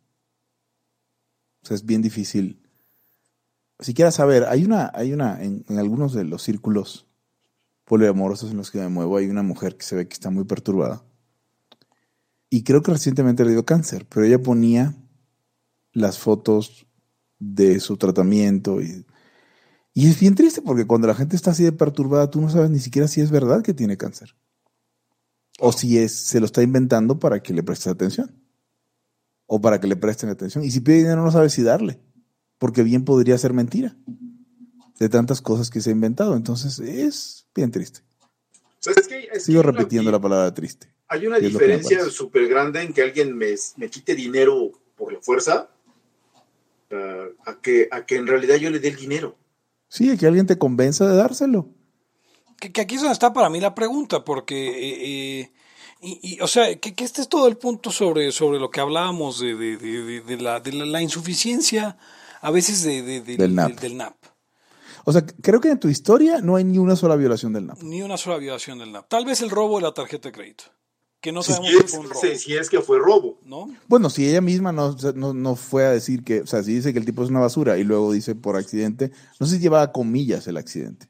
Speaker 1: O sea, es bien difícil. Si quieres saber, hay una, hay una, en, en algunos de los círculos poliamorosos en los que me muevo, hay una mujer que se ve que está muy perturbada. Y creo que recientemente le dio cáncer, pero ella ponía las fotos de su tratamiento y, y es bien triste porque cuando la gente está así de perturbada, tú no sabes ni siquiera si es verdad que tiene cáncer. O si es, se lo está inventando para que le prestes atención. O para que le presten atención. Y si pide dinero no sabes si darle. Porque bien podría ser mentira. De tantas cosas que se ha inventado. Entonces es bien triste. Sigo repitiendo la palabra triste.
Speaker 2: Hay una
Speaker 1: ¿Qué es lo que me
Speaker 2: diferencia súper grande en que alguien me, me quite dinero por la fuerza ah, a, que, a que en realidad yo le dé el dinero.
Speaker 1: Sí, que alguien te convenza de dárselo.
Speaker 3: Que, que aquí es donde está para mí la pregunta, porque, eh, eh, y, y, o sea, que, que este es todo el punto sobre, sobre lo que hablábamos de, de, de, de- de la, de la, la insuficiencia a veces de, de- de-
Speaker 1: Del NAP.
Speaker 3: del- del NAP.
Speaker 1: O sea, creo que en tu historia no hay ni una sola violación del NAP.
Speaker 3: Ni una sola violación del NAP. Tal vez el robo de la tarjeta de crédito, que no sabemos si
Speaker 2: es,
Speaker 3: fue un robo,
Speaker 2: si- si es que fue robo.
Speaker 3: ¿no?
Speaker 1: Bueno, si ella misma no, no, no fue a decir que, o sea, si dice que el tipo es una basura y luego dice por accidente, no sé si llevaba comillas el accidente,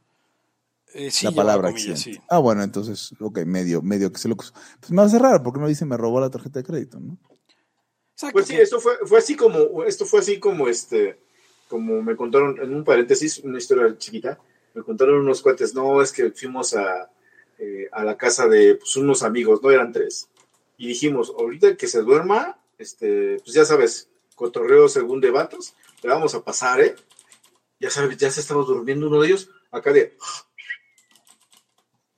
Speaker 3: Eh, sí,
Speaker 1: la palabra
Speaker 3: comillas,
Speaker 1: accidente.
Speaker 3: sí.
Speaker 1: Ah, bueno, entonces, ok, medio, medio que se lo... Pues me hace raro, porque no dice me robó la tarjeta de crédito, ¿no?
Speaker 3: Exacto,
Speaker 2: Pues sí, esto fue, fue así como, esto fue así como este, como me contaron en un paréntesis, una historia chiquita, me contaron unos cuates, no, es que fuimos a, eh, a la casa de pues, unos amigos, no eran tres, y dijimos, ahorita que se duerma, este, pues ya sabes, cotorreo según de vatos, le vamos a pasar, ¿eh? Ya sabes, ya se estaba durmiendo uno de ellos, acá de...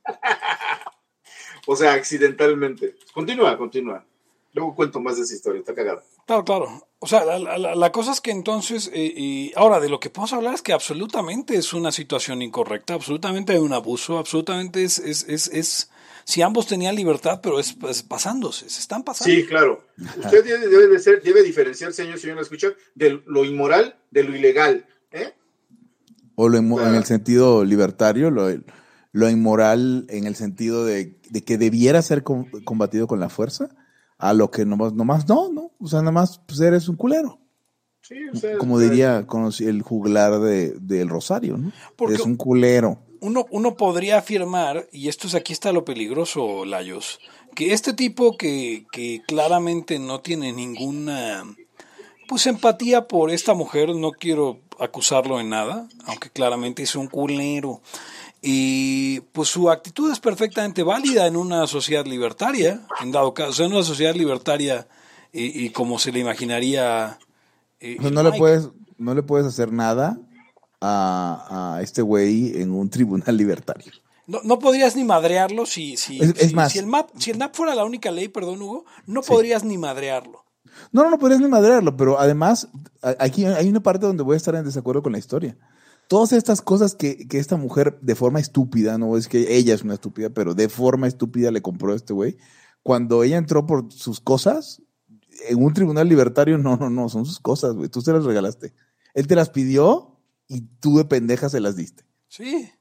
Speaker 2: *laughs* o sea, accidentalmente. Continúa, continúa. Luego cuento más de esa historia, está cagada.
Speaker 3: Claro, claro. O sea, la, la- la cosa es que entonces, eh, y ahora de lo que podemos hablar es que absolutamente es una situación incorrecta, absolutamente hay un abuso, absolutamente es, es, es, es si ambos tenían libertad, pero es, es pasándose, se están pasando.
Speaker 2: Sí, claro. Usted debe, debe de ser, debe diferenciar, señor, señor, ¿me escucha? De lo inmoral de lo ilegal. ¿eh?
Speaker 1: O lo inmo-
Speaker 2: Claro.
Speaker 1: en el sentido libertario, lo, lo inmoral en el sentido de, de que debiera ser com- combatido con la fuerza, a lo que nomás, nomás no, no, o sea, nomás pues eres un culero.
Speaker 2: Sí, o sea,
Speaker 1: Como
Speaker 2: o sea,
Speaker 1: diría conocí- el juglar de, del Rosario, ¿no?
Speaker 3: Porque-
Speaker 1: Es un culero.
Speaker 3: Uno, uno podría afirmar, y esto es aquí está lo peligroso, Layos, que este tipo que, que claramente no tiene ninguna pues empatía por esta mujer, no quiero acusarlo en nada, aunque claramente es un culero. Y pues su actitud es perfectamente válida en una sociedad libertaria, en dado caso, o sea, en una sociedad libertaria y, y como se le imaginaría. eh,
Speaker 1: no le puedes, no le puedes hacer nada a, a este güey en un *laughs* tribunal libertario.
Speaker 3: No, no podrías ni madrearlo si, si,
Speaker 1: Es- es
Speaker 3: si-
Speaker 1: más-
Speaker 3: si el MAP, si el NAP fuera la única ley, perdón Hugo, no
Speaker 1: Sí.
Speaker 3: podrías ni madrearlo.
Speaker 1: No, no, no podrías ni madrearlo, pero además, aquí hay una parte donde voy a estar en desacuerdo con la historia. Todas estas cosas que, que esta mujer de forma estúpida, no es que ella es una estúpida, pero de forma estúpida le compró a este güey. Cuando ella entró por sus cosas, en un tribunal libertario, no, no, no, son sus cosas, güey. Tú se las regalaste. Él te las pidió y tú de pendeja se las diste.
Speaker 3: Sí.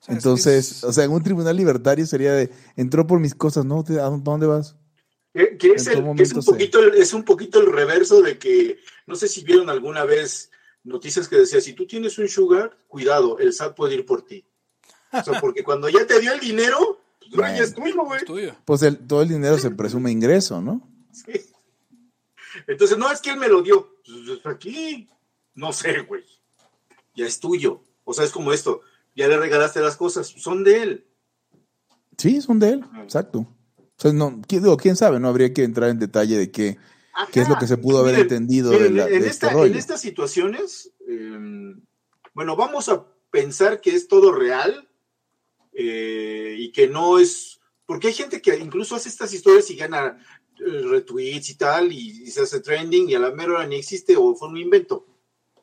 Speaker 3: O sea, es-
Speaker 1: Entonces,
Speaker 3: es-
Speaker 1: o sea, en un tribunal libertario sería de, entró por mis cosas, ¿no? ¿Te- ¿A dónde vas?
Speaker 2: Que, que es,
Speaker 1: ¿En qué
Speaker 2: el- que es,
Speaker 1: momento
Speaker 2: un poquito, el- es un poquito el reverso de que, no sé si vieron alguna vez noticias que decía, si tú tienes un sugar, cuidado, el SAT puede ir por ti. O sea, porque cuando ya te dio el dinero, pues no, ya es tuyo, güey.
Speaker 3: es tuyo.
Speaker 1: Pues el- todo el dinero se presume ingreso, ¿no?
Speaker 2: Sí. Entonces, no, es que él me lo dio. Pues, aquí, no sé, güey. Ya es tuyo. O sea, es como esto. Ya le regalaste las cosas, son de él.
Speaker 1: Sí, son de él, exacto. O sea, no, ¿quién, digo, quién sabe, no habría que entrar en detalle de qué, qué es lo que se pudo haber entendido de, la-
Speaker 2: en,
Speaker 1: de este rollo.
Speaker 2: en estas situaciones, eh, bueno, vamos a pensar que es todo real eh, y que no es, porque hay gente que incluso hace estas historias y gana eh, retweets y tal, y, y se hace trending y a la mera hora ni existe o fue un invento,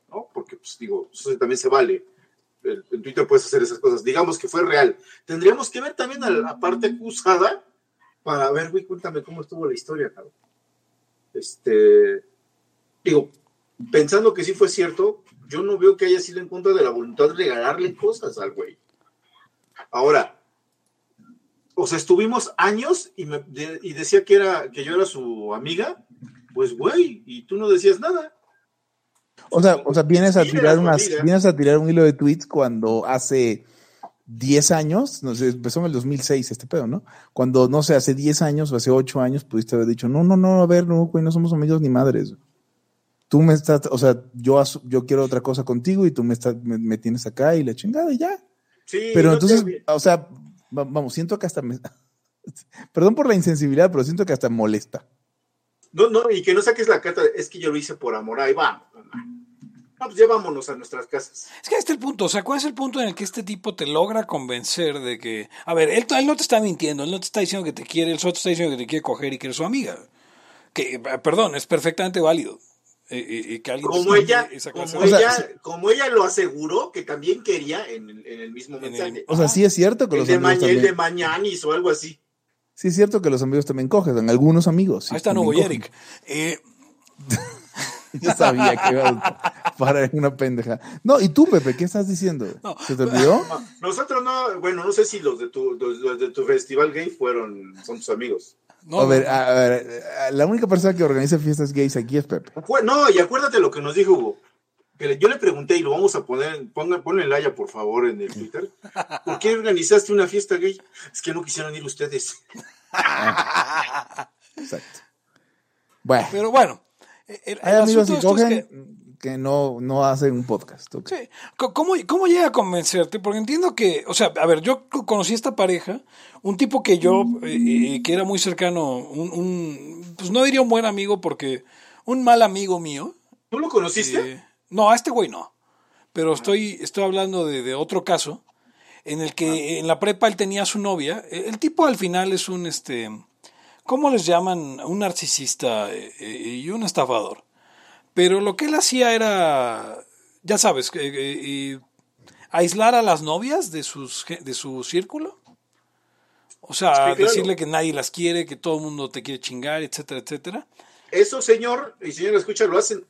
Speaker 2: ¿no? Porque, pues digo, eso también se vale. En en Twitter puedes hacer esas cosas. Digamos que fue real. Tendríamos que ver también a la parte acusada para ver, güey, cuéntame cómo estuvo la historia, cabrón. Este, digo, pensando que sí fue cierto, yo no veo que haya sido en contra de la voluntad de regalarle cosas al güey. Ahora, o sea, estuvimos años y, me, de- y decía que, era, que yo era su amiga, pues güey, y tú no decías nada.
Speaker 1: O sea, o sea, vienes a tirar unas,
Speaker 2: amiga.
Speaker 1: vienes a tirar un hilo de tweets cuando hace 10 años, no sé, empezó en el 2006 este pedo, ¿no? Cuando, no sé, hace 10 años o hace 8 años pudiste haber dicho, no, no, no, a ver, no, güey, no somos amigos ni madres. Tú me estás, o sea, yo, yo quiero otra cosa contigo y tú me, estás, me, me tienes acá y la chingada y ya.
Speaker 2: Sí,
Speaker 1: Pero
Speaker 2: no te-
Speaker 1: entonces, o sea, va- vamos, siento que hasta me... *laughs* Perdón por la insensibilidad, pero siento que hasta molesta.
Speaker 2: No, no, y que no saques la carta, es que yo lo hice por amor, ahí va. No, pues ya vámonos a nuestras casas.
Speaker 3: Es que este es el punto, o sea, ¿cuál es el punto en el que este tipo te logra convencer de que, a ver, él, él no te está mintiendo, él no te está diciendo que te quiere, él solo te está diciendo que te quiere coger y que eres su amiga. Que, eh, perdón, es perfectamente válido. eh, eh, eh, que alguien
Speaker 2: Como ella, como
Speaker 3: de-
Speaker 1: O sea,
Speaker 2: ella, como ella lo aseguró que también quería en, el- en el mismo
Speaker 3: En el-
Speaker 2: mensaje.
Speaker 1: O sea, sí es cierto que
Speaker 2: el
Speaker 1: los
Speaker 2: de,
Speaker 1: amigos
Speaker 2: ma- el de
Speaker 1: también.
Speaker 2: Mañanis o algo así.
Speaker 1: Sí es cierto que los amigos también cogen, algunos amigos. sí,
Speaker 3: Ahí está
Speaker 1: también
Speaker 3: Nuevo. Eric. Eh, *laughs*
Speaker 1: Yo sabía que iba a parar en una pendeja. No, ¿y tú, Pepe, qué estás diciendo?
Speaker 3: No.
Speaker 1: ¿Se te olvidó?
Speaker 2: No, Nosotros no, bueno, no sé si los de tu, los, los de tu festival gay fueron, son tus amigos.
Speaker 3: no,
Speaker 1: a ver, a, a ver, a- la única persona que organiza fiestas gays aquí es Pepe.
Speaker 2: No, y acuérdate lo que nos dijo Hugo. Que le- yo le pregunté y lo vamos a poner, ponle el haya por favor en el Twitter. ¿Por qué organizaste una fiesta gay? Es que no quisieron ir ustedes. *laughs*
Speaker 1: Exacto. Bueno,
Speaker 3: pero bueno, el, el
Speaker 1: hay amigos que
Speaker 3: es
Speaker 1: cogen que, no, no hacen un podcast.
Speaker 3: Sí. ¿Cómo, ¿Cómo llega a convencerte? Porque entiendo que, o sea, a ver, yo co- conocí a esta pareja, un tipo que yo, eh, eh, que era muy cercano, un, un- pues no diría un buen amigo, porque un mal amigo mío.
Speaker 2: ¿Tú lo conociste?
Speaker 3: eh, no, a este güey no. Pero estoy, estoy hablando de, de otro caso, en el que en la prepa él tenía a su novia. El, el tipo al final es un, este, ¿cómo les llaman? Un narcisista eh, eh, y un estafador. Pero lo que él hacía era, ya sabes, eh, eh, aislar a las novias de, sus, de su círculo. O sea,
Speaker 2: Sí, claro.
Speaker 3: decirle que nadie las quiere, que todo el mundo te quiere chingar, etcétera, etcétera.
Speaker 2: Eso, señor y señora, escucha, lo hacen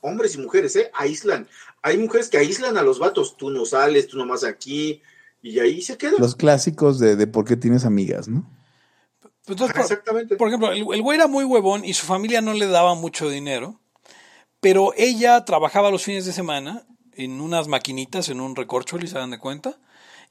Speaker 2: hombres y mujeres, ¿eh? Aíslan. Hay mujeres que aíslan a los vatos. Tú no sales, tú nomás aquí. Y ahí se quedan.
Speaker 1: Los clásicos de, de por qué tienes amigas, ¿no?
Speaker 3: Entonces,
Speaker 2: Exactamente.
Speaker 3: Por ejemplo, el, el güey era muy huevón y su familia no le daba mucho dinero, pero ella trabajaba los fines de semana en unas maquinitas, en un recorcholi, se dan de cuenta,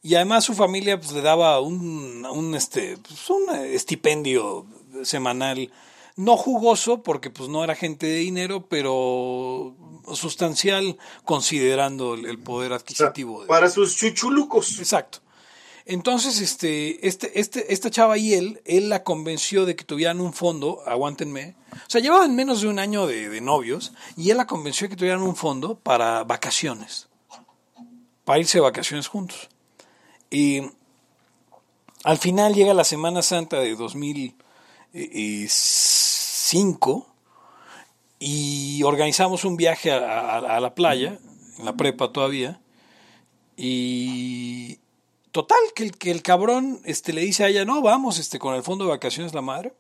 Speaker 3: y además su familia pues, le daba un, un, este, pues, un estipendio semanal, no jugoso, porque pues no era gente de dinero, pero sustancial considerando el, el poder
Speaker 2: O sea,
Speaker 3: adquisitivo. de-
Speaker 2: para sus chuchulucos.
Speaker 3: Exacto. Entonces, este, este, este, esta chava y él, él la convenció de que tuvieran un fondo, aguántenme. O sea, llevaban menos de un año de, de novios y él la convenció de que tuvieran un fondo para vacaciones, para irse de vacaciones juntos. Y al final llega la Semana Santa de 2005 y organizamos un viaje a- a la playa, en la prepa todavía, y total, que el, que el cabrón este, le dice a ella, no, vamos este, con el fondo de vacaciones la madre.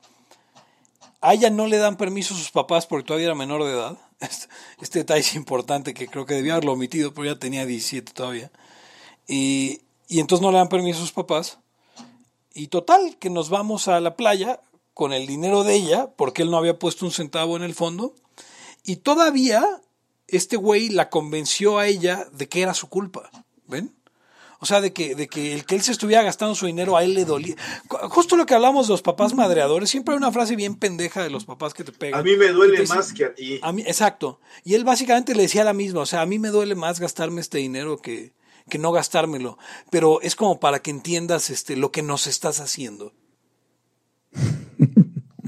Speaker 3: A ella no le dan permiso a sus papás porque todavía era menor de edad. *laughs* Este, este detalle es importante que creo que debía haberlo omitido, pero ya tenía 17 todavía. Y, y entonces no le dan permiso a sus papás. Y total, que nos vamos a la playa con el dinero de ella, porque él no había puesto un centavo en el fondo. Y todavía este güey la convenció a ella de que era su culpa. ¿Ven? O sea, de que, de que el que él se estuviera gastando su dinero a él le dolía. Justo lo que hablamos de los papás madreadores, siempre hay una frase bien pendeja de los papás que te pegan.
Speaker 2: A mí me duele más que a ti.
Speaker 3: a mí, exacto. Y él básicamente le decía la misma, o sea, a mí me duele más gastarme este dinero que, que no gastármelo. Pero es como para que entiendas este, lo que nos estás haciendo.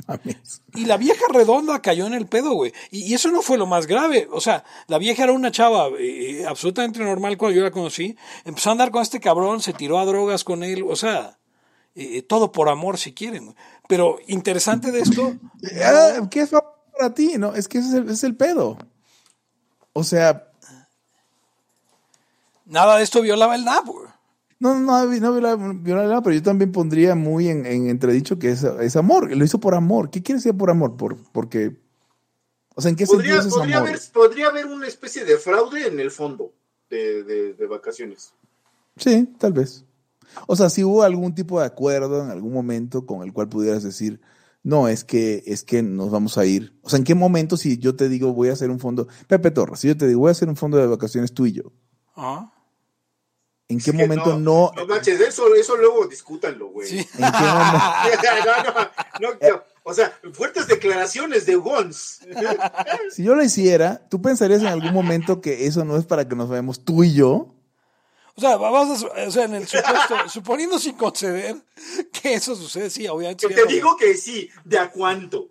Speaker 1: Mames.
Speaker 3: Y la vieja redonda cayó en el pedo, güey. Y, y eso no fue lo más grave. O sea, la vieja era una chava eh, absolutamente normal cuando yo la conocí. Empezó a andar con este cabrón, se tiró a drogas con él. O sea, eh, todo por amor, si quieren. güey. Pero interesante de esto,
Speaker 1: Ah, ¿Qué es para ti? No, es que ese es el, ese es el pedo. O sea,
Speaker 3: nada de esto violaba el NAP, güey.
Speaker 1: No, no, no viola, viola nada, pero yo también pondría muy en, en entredicho que es, es amor. Lo hizo por amor. ¿Qué quiere decir por amor? Por, porque, o sea, ¿en qué
Speaker 2: Podría,
Speaker 1: sentido es
Speaker 2: podría,
Speaker 1: amor?
Speaker 2: haber, podría haber una especie de fraude en el fondo de, de- de vacaciones.
Speaker 1: Sí, tal vez. O sea, si hubo algún tipo de acuerdo en algún momento con el cual pudieras decir, no, es que, es que nos vamos a ir. O sea, ¿en qué momento si yo te digo voy a hacer un fondo, Pepe Torres, si yo te digo voy a hacer un fondo de vacaciones tú y yo,
Speaker 3: Ajá.
Speaker 1: ¿En qué
Speaker 2: Es
Speaker 1: momento no?
Speaker 2: No manches, eso, eso luego discútanlo, güey.
Speaker 3: Sí.
Speaker 1: ¿En qué *laughs* momento?
Speaker 2: no, no, no, no, o sea, fuertes declaraciones de Gons. *laughs*
Speaker 1: Si yo lo hiciera, ¿tú pensarías en algún momento que eso no es para que nos veamos tú y yo?
Speaker 3: O sea, vamos a, o sea, en el supuesto, *laughs* suponiendo sin conceder que eso sucede, sí, obviamente.
Speaker 2: Que
Speaker 3: sería
Speaker 2: te
Speaker 3: como
Speaker 2: digo que sí, ¿de a cuánto?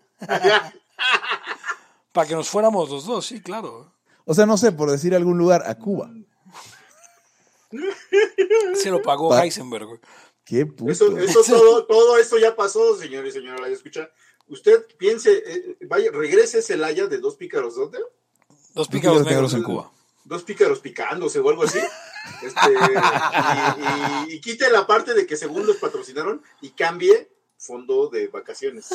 Speaker 3: Para que nos fuéramos los dos, sí, claro.
Speaker 1: O sea, no sé, por decir algún lugar, a Cuba.
Speaker 3: Se lo pagó
Speaker 1: Pa-
Speaker 3: Heisenberg. güey.
Speaker 1: Qué puto.
Speaker 2: Eso, eso todo, *laughs* todo esto ya pasó, señor y señora, ¿la escucha? Usted piense, eh, vaya, regrese ese Celaya de dos pícaros, ¿dónde?
Speaker 3: Dos pícaros
Speaker 1: pícaros
Speaker 3: negros en. Cuba.
Speaker 2: Dos pícaros picándose o algo así. Este, y, y- y quite la parte de que según los patrocinaron y cambie fondo de vacaciones.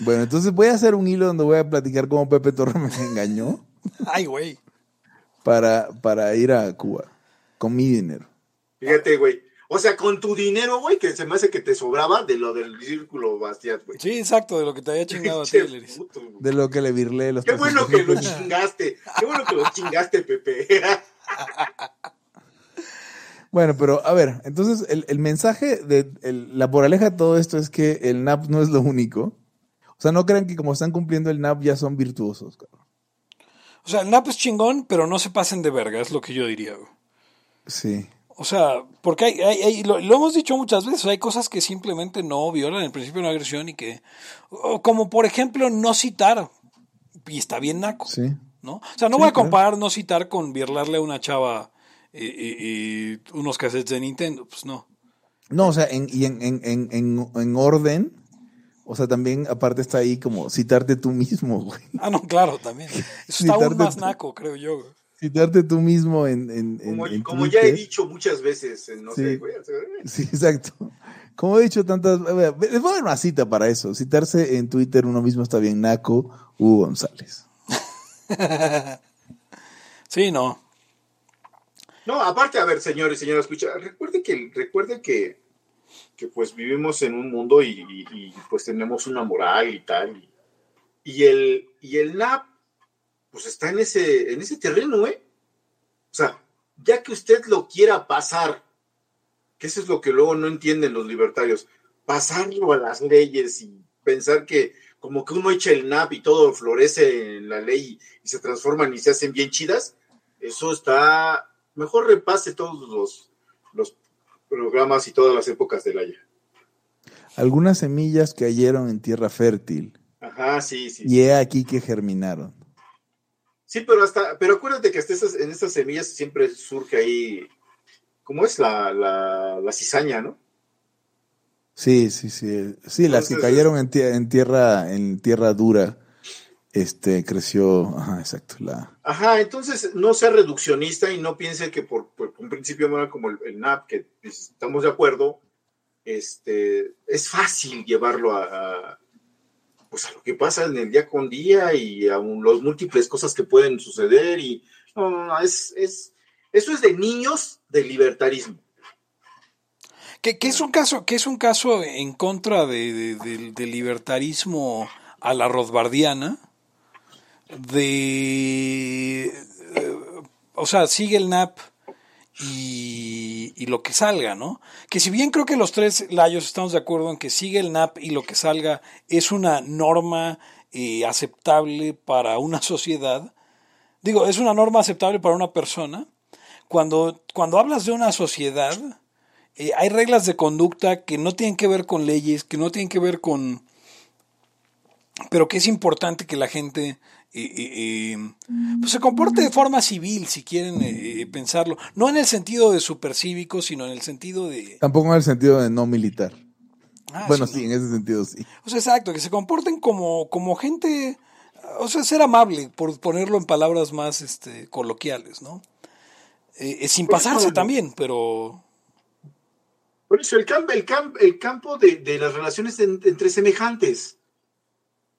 Speaker 1: Bueno, entonces voy a hacer un hilo donde voy a platicar cómo Pepe Torres me engañó
Speaker 3: Ay, güey.
Speaker 1: Para, para ir a Cuba con mi dinero.
Speaker 2: Fíjate, güey. O sea, con tu dinero, güey, que se me hace que te sobraba de lo del círculo Bastiat, güey.
Speaker 3: Sí, exacto, de lo que te había chingado a ti, *laughs*
Speaker 2: puto.
Speaker 1: De lo que le virlé los
Speaker 2: Qué bueno que lo
Speaker 1: 300 pesos.
Speaker 2: chingaste. Qué bueno que lo chingaste, Pepe. *laughs*
Speaker 1: Bueno, pero a ver, entonces el, el mensaje de el- la moraleja de todo esto es que el NAP no es lo único. O sea, no crean que como están cumpliendo el NAP ya son virtuosos, cabrón.
Speaker 3: O sea, el NAP es chingón, pero no se pasen de verga, es lo que yo diría. güey.
Speaker 1: Sí.
Speaker 3: O sea, porque hay, hay- hay- lo, lo hemos dicho muchas veces, hay cosas que simplemente no violan el principio de la agresión y que, como por ejemplo, no citar, y está bien naco,
Speaker 1: Sí.
Speaker 3: ¿no? O sea, no
Speaker 1: Sí,
Speaker 3: voy a
Speaker 1: claro.
Speaker 3: comparar no citar con virlarle a una chava y, y- y unos cassettes de Nintendo, pues no.
Speaker 1: No, o sea, en, y en, en, en, en, en orden, o sea, también aparte está ahí como citarte tú mismo, güey.
Speaker 3: Ah, no, claro, también. *laughs* Eso está aún
Speaker 1: Citarte
Speaker 3: más
Speaker 1: tú.
Speaker 3: naco, creo yo. güey.
Speaker 1: Citarte tú mismo en, en, en-
Speaker 2: Como,
Speaker 1: en
Speaker 2: como ya he dicho muchas veces, no
Speaker 1: Sí.
Speaker 2: sé, güey.
Speaker 1: Sí, exacto. Como he dicho tantas... Les voy a dar una cita para eso. Citarse en Twitter uno mismo está bien naco, Hugo González. *laughs*
Speaker 3: Sí, no.
Speaker 2: No, aparte, a ver, señores y señoras, escucha, recuerde que, recuerde que, que pues vivimos en un mundo y, pues tenemos una moral y tal. Y, y el, y el NAP, pues está en ese, en ese terreno, ¿eh? O sea, ya que usted lo quiera pasar, que eso es lo que luego no entienden los libertarios, pasarlo a las leyes y pensar que como que uno echa el NAP y todo florece en la ley y se transforman y se hacen bien chidas, eso está, mejor repase todos los, los programas y todas las épocas del Haya.
Speaker 1: Algunas semillas cayeron en tierra fértil
Speaker 2: Ajá, sí, sí.
Speaker 1: y he aquí que germinaron.
Speaker 2: Sí, pero hasta, pero acuérdate que hasta esas, en estas semillas siempre surge ahí, ¿cómo es? La, la, la cizaña, ¿no?
Speaker 1: Sí, sí, sí. Sí, las que cayeron en, tie- en tierra, en tierra dura, este, creció, ajá, exacto, la,
Speaker 2: Ajá, entonces no sea reduccionista y no piense que por, por un principio no era como el, el NAP, que pues, estamos de acuerdo, este, es fácil llevarlo a, a, pues a lo que pasa en el día con día y a un- los múltiples cosas que pueden suceder y no, no, no, es, es, eso es de niños del libertarismo.
Speaker 3: Que, que es un caso, que es un caso en contra de, de- del- del libertarismo a la Rothbardiana, de eh, o sea, sigue el NAP y, lo que salga, ¿no? Que si bien creo que los tres layos estamos de acuerdo en que sigue el NAP y lo que salga es una norma eh, aceptable para una sociedad, digo, es una norma aceptable para una persona, cuando, cuando hablas de una sociedad, eh, hay reglas de conducta que no tienen que ver con leyes, que no tienen que ver con... pero que es importante que la gente eh, pues se comporte de forma civil, si quieren eh, eh, pensarlo. No en el sentido de supercívico, sino en el sentido de...
Speaker 1: tampoco en el sentido de no militar.
Speaker 3: Ah,
Speaker 1: bueno,
Speaker 3: sí,
Speaker 1: en ese sentido sí.
Speaker 3: O sea, exacto, que se comporten como, como gente, o sea, ser amable, por ponerlo en palabras más este, coloquiales, ¿no? Eh, eh, sin pasarse también, pero...
Speaker 2: Por eso el, campo el, camp- el campo de, de las relaciones en- entre semejantes,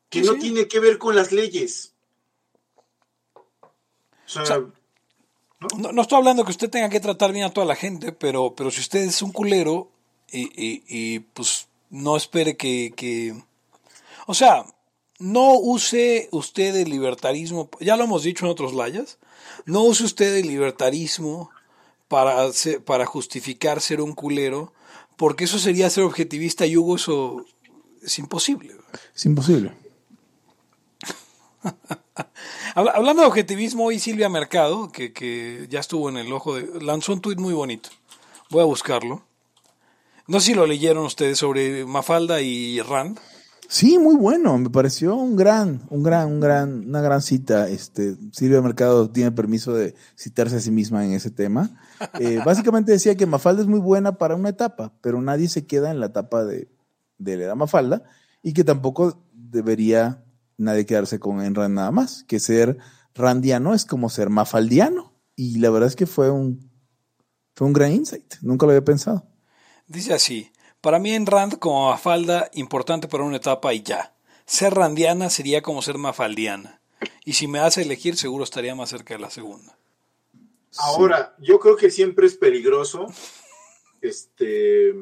Speaker 2: que
Speaker 3: Sí,
Speaker 2: no
Speaker 3: sí.
Speaker 2: tiene que ver con las leyes. O sea,
Speaker 3: O sea, No, no estoy hablando que usted tenga que tratar bien a toda la gente, pero, pero si usted es un culero, y, y- y, pues no espere que, que... O sea, no use usted el libertarismo, ya lo hemos dicho en otros layas, no use usted el libertarismo para, para justificar ser un culero, porque eso sería ser objetivista y Hugo, eso es imposible.
Speaker 1: Es imposible. *laughs*
Speaker 3: Habla- Hablando de objetivismo, hoy Silvia Mercado, que, que ya estuvo en el ojo de... lanzó un tuit muy bonito. Voy a buscarlo. No sé si lo leyeron ustedes sobre Mafalda y Rand.
Speaker 1: Sí, muy bueno. Me pareció un gran, un gran, un gran, una gran cita. Este, Silvia Mercado tiene permiso de citarse a sí misma en ese tema. *laughs* Eh, básicamente decía que Mafalda es muy buena para una etapa, pero nadie se queda en la etapa de, de la edad Mafalda y que tampoco debería nadie quedarse con Enran nada más, que ser randiano es como ser mafaldiano. Y la verdad es que fue un, fue un gran insight. Nunca lo había pensado.
Speaker 3: Dice así, para mí en Rand como Mafalda, importante para una etapa y ya. Ser randiana sería como ser mafaldiana. Y si me hace elegir, seguro estaría más cerca de la segunda.
Speaker 2: Ahora, yo creo que siempre es peligroso. Este,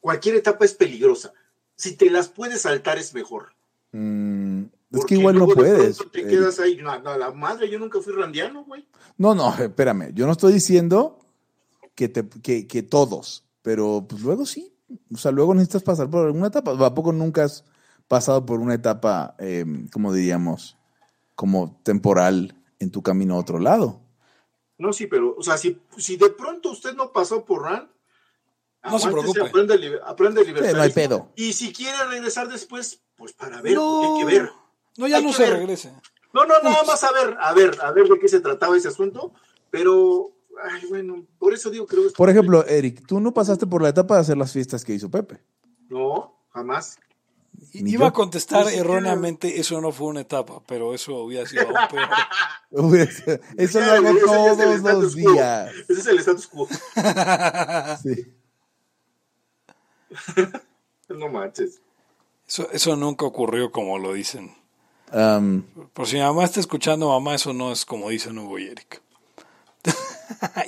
Speaker 2: cualquier etapa es peligrosa. Si te las puedes saltar es mejor.
Speaker 1: Mm, es que igual no puedes.
Speaker 2: Te
Speaker 1: eh,
Speaker 2: quedas ahí. No, no, la madre, yo nunca fui randiano, güey.
Speaker 1: No, no, *laughs* espérame. Yo no estoy diciendo que, te, que, que todos, pero pues luego sí. O sea, luego necesitas pasar por alguna etapa. ¿A poco nunca has pasado por una etapa, eh, como diríamos, como temporal en tu camino a otro lado?
Speaker 2: No, sí, pero, o sea, si, si de pronto usted no pasó por RAN,
Speaker 3: No se preocupe.
Speaker 2: Aprende, aprende libertad.
Speaker 1: no hay pedo.
Speaker 2: Y si quiere regresar después, pues para ver,
Speaker 3: No,
Speaker 2: porque hay que ver.
Speaker 3: no, ya
Speaker 2: Hay
Speaker 3: no se
Speaker 2: ver.
Speaker 3: regrese.
Speaker 2: No, no, nada más a ver, a ver, a ver de qué se trataba ese asunto, pero, ay, bueno, por eso digo, creo que
Speaker 1: Por ejemplo, Eric, tú no pasaste por la etapa de hacer las fiestas que hizo Pepe.
Speaker 2: No, jamás.
Speaker 1: Ni
Speaker 3: Iba
Speaker 1: yo.
Speaker 3: a contestar erróneamente, eso no fue una etapa, pero eso hubiera sido aún peor. *laughs*
Speaker 1: Eso lo hago
Speaker 2: ese es el
Speaker 1: todos los
Speaker 2: quo.
Speaker 1: días.
Speaker 2: Ese es el status quo.
Speaker 1: Sí. *laughs*
Speaker 2: No manches.
Speaker 3: Eso, eso nunca ocurrió como lo dicen.
Speaker 1: Am,
Speaker 3: Por si mi mamá está escuchando, mamá, eso no es como dicen Hugo y Eric.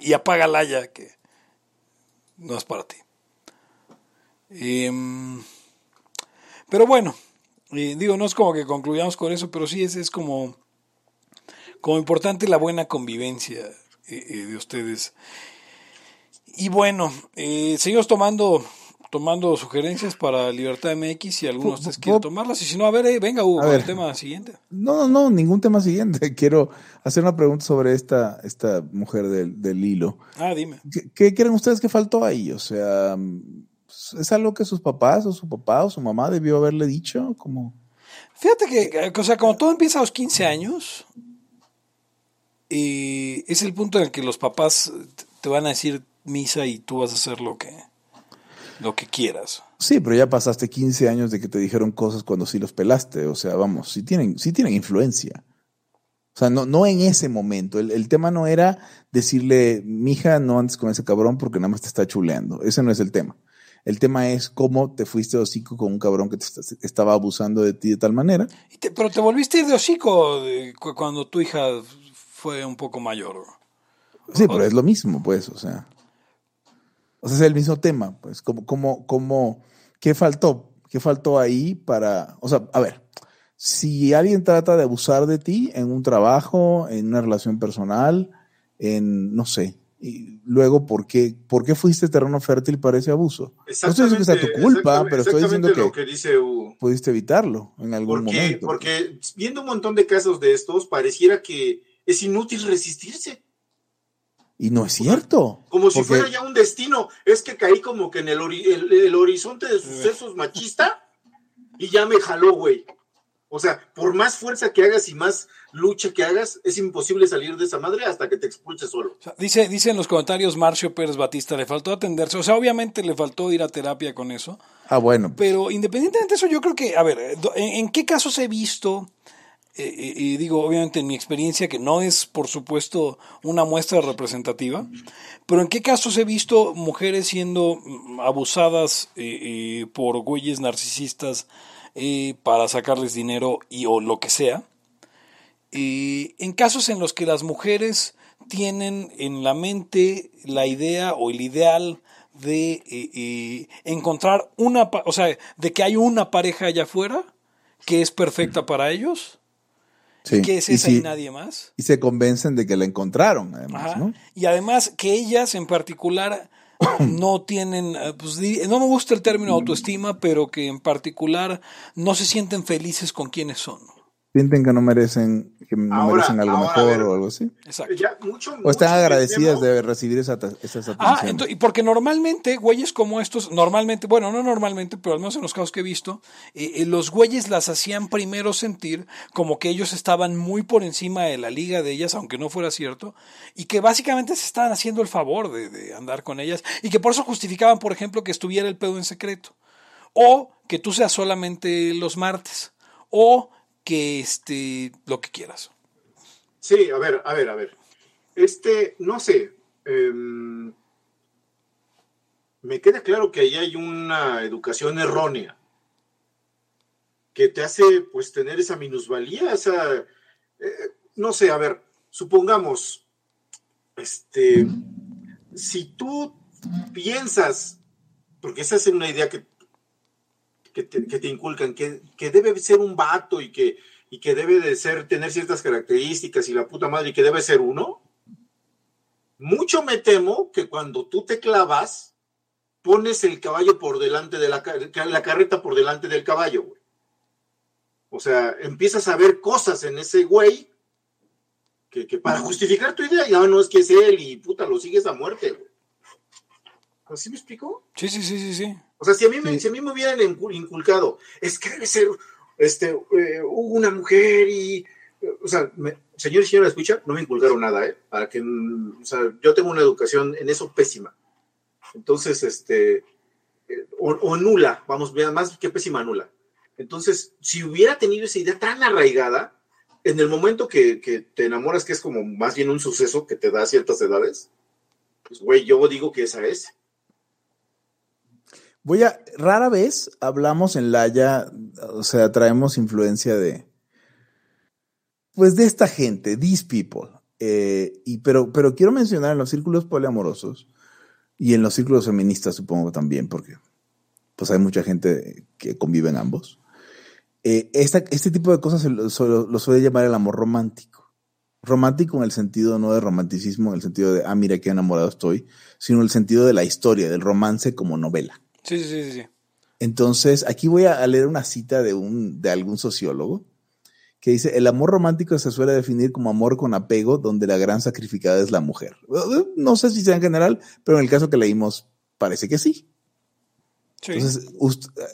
Speaker 3: y apaga la ya, que no es para ti. Em, pero bueno, digo, no es como que concluyamos con eso, pero sí es, es como, como importante la buena convivencia eh, eh, de ustedes. Y bueno, eh, seguimos tomando tomando sugerencias para Libertad MX si alguno de ustedes quiere tomarlas. Y si no, a ver, eh, venga Hugo,
Speaker 1: A ver.
Speaker 3: el tema siguiente.
Speaker 1: no, no, no, ningún tema siguiente. *laughs* Quiero hacer una pregunta sobre esta, esta mujer del, del hilo.
Speaker 3: Ah, dime.
Speaker 1: ¿Qué, qué creen ustedes que faltó ahí? O sea, ¿es algo que sus papás o su papá o su mamá debió haberle dicho? Como...
Speaker 3: Fíjate que, o sea, como todo empieza a los 15 años, y es el punto en el que los papás te van a decir misa y tú vas a hacer lo que, lo que quieras.
Speaker 1: Sí, pero ya pasaste 15 años de que te dijeron cosas cuando sí los pelaste. O sea, vamos, sí tienen, sí tienen influencia. O sea, no, no en ese momento. El, el tema no era decirle, mija, no andes con ese cabrón porque nada más te está chuleando. Ese no es el tema. El tema es cómo te fuiste de hocico con un cabrón que te est- estaba abusando de ti de tal manera.
Speaker 3: Y te- pero te volviste a ir de hocico cuando tu hija fue un poco mayor.
Speaker 1: Sí, pero es lo mismo, pues, o sea. O sea, es el mismo tema, pues, ¿cómo, cómo, cómo, qué faltó? ¿Qué faltó ahí para, o sea, a ver, si alguien trata de abusar de ti en un trabajo, en una relación personal, en, no sé, y luego, ¿por qué, ¿por qué fuiste terreno fértil para ese abuso? No estoy diciendo que sea tu culpa, pero estoy diciendo que,
Speaker 2: que dice
Speaker 1: pudiste evitarlo en algún
Speaker 2: Porque,
Speaker 1: momento.
Speaker 2: porque viendo un montón de casos de estos, pareciera que es inútil resistirse.
Speaker 1: Y no es cierto.
Speaker 2: Como si
Speaker 1: porque-
Speaker 2: fuera ya un destino. Es que caí como que en el, ori- el- el horizonte de sucesos machista y ya me jaló, güey. O sea, por más fuerza que hagas y más lucha que hagas, es imposible salir de esa madre hasta que te expulses solo.
Speaker 3: O sea, dice, dice en los comentarios Marcio Pérez Batista, le faltó atenderse. O sea, obviamente le faltó ir a terapia con eso.
Speaker 1: Ah, bueno.
Speaker 3: Pero independientemente de eso, yo creo que, a ver, do- ¿en, en qué casos he visto? Eh, y digo, obviamente en mi experiencia, que no es, por supuesto, una muestra representativa, pero en qué casos he visto mujeres siendo mm, abusadas eh, eh, por güeyes narcisistas para sacarles dinero y o lo que sea. En casos en los que las mujeres tienen en la mente la idea o el ideal de eh, encontrar una, o sea, de que hay una pareja allá afuera que es perfecta para ellos,
Speaker 1: Sí.
Speaker 3: que es
Speaker 1: Y
Speaker 3: esa y
Speaker 1: si-
Speaker 3: nadie más.
Speaker 1: y se convencen de que la encontraron, además,
Speaker 3: Ajá.
Speaker 1: ¿no?
Speaker 3: Y además que ellas en particular *coughs* no tienen, eh, pues, no me gusta el término autoestima, pero que en particular no se sienten felices con quienes son.
Speaker 1: Sienten que no merecen, que no
Speaker 2: Ahora-
Speaker 1: merecen algo
Speaker 2: ahora,
Speaker 1: mejor
Speaker 2: ver.
Speaker 1: o algo así.
Speaker 3: Exacto.
Speaker 2: Ya, mucho,
Speaker 1: O están
Speaker 2: mucho
Speaker 1: agradecidas de recibir esa, esas
Speaker 3: Ah,
Speaker 1: atenciones.
Speaker 3: y porque normalmente, güeyes como estos, normalmente, bueno, no normalmente, pero al menos en los casos que he visto, eh, eh, los güeyes las hacían primero sentir como que ellos estaban muy por encima de la liga de ellas, aunque no fuera cierto, y que básicamente se estaban haciendo el favor de, de andar con ellas, y que por eso justificaban, por ejemplo, que estuviera el pedo en secreto, o que tú seas solamente los martes, o que este, lo que quieras.
Speaker 2: Sí, a ver, a ver, a ver. Este, no sé. em, me queda claro que ahí hay una educación errónea que te hace, pues, tener esa minusvalía, esa. eh, no sé, a ver, supongamos, este, si tú piensas, porque esa es una idea que, que, te, que te inculcan, que, que debe ser un vato y que y que debe de ser, tener ciertas características y la puta madre y que debe ser uno, mucho me temo que cuando tú te clavas, pones el caballo por delante de la, la carreta por delante del caballo, güey. O sea, empiezas a ver cosas en ese güey que, que para justificar tu idea, ya no es que es él y puta, lo sigues a muerte, güey. ¿Así me explico?
Speaker 3: Sí, sí, sí, sí, sí.
Speaker 2: O sea, si a mí me, si a mí me hubieran incu- inculcado, es que debe ser este, eh, una mujer y. eh, O sea, me- señor y señora, escucha, no me inculcaron nada, ¿eh? Para que. mm, O sea, yo tengo una educación en eso pésima. Entonces, este. eh, o, o nula, vamos, más que pésima, nula. Entonces, si hubiera tenido esa idea tan arraigada, en el momento que, que te enamoras, que es como más bien un suceso que te da a ciertas edades, pues, güey, yo digo que esa es.
Speaker 1: Voy a, rara vez hablamos en Laya, o sea, traemos influencia de, pues de esta gente, these people. Eh, y, pero, pero quiero mencionar en los círculos poliamorosos y en los círculos feministas supongo también, porque pues hay mucha gente que convive en ambos. Eh, este tipo de cosas lo, lo- lo suele llamar el amor romántico. Romántico en el sentido no de romanticismo, en el sentido de, ah, mira qué enamorado estoy, sino en el sentido de la historia, del romance como novela.
Speaker 3: Sí, sí, sí, sí.
Speaker 1: Entonces, aquí voy a leer una cita de, un, de algún sociólogo que dice, el amor romántico se suele definir como amor con apego donde la gran sacrificada es la mujer. No sé si sea en general, pero en el caso que leímos parece que sí.
Speaker 3: Sí.
Speaker 1: Entonces,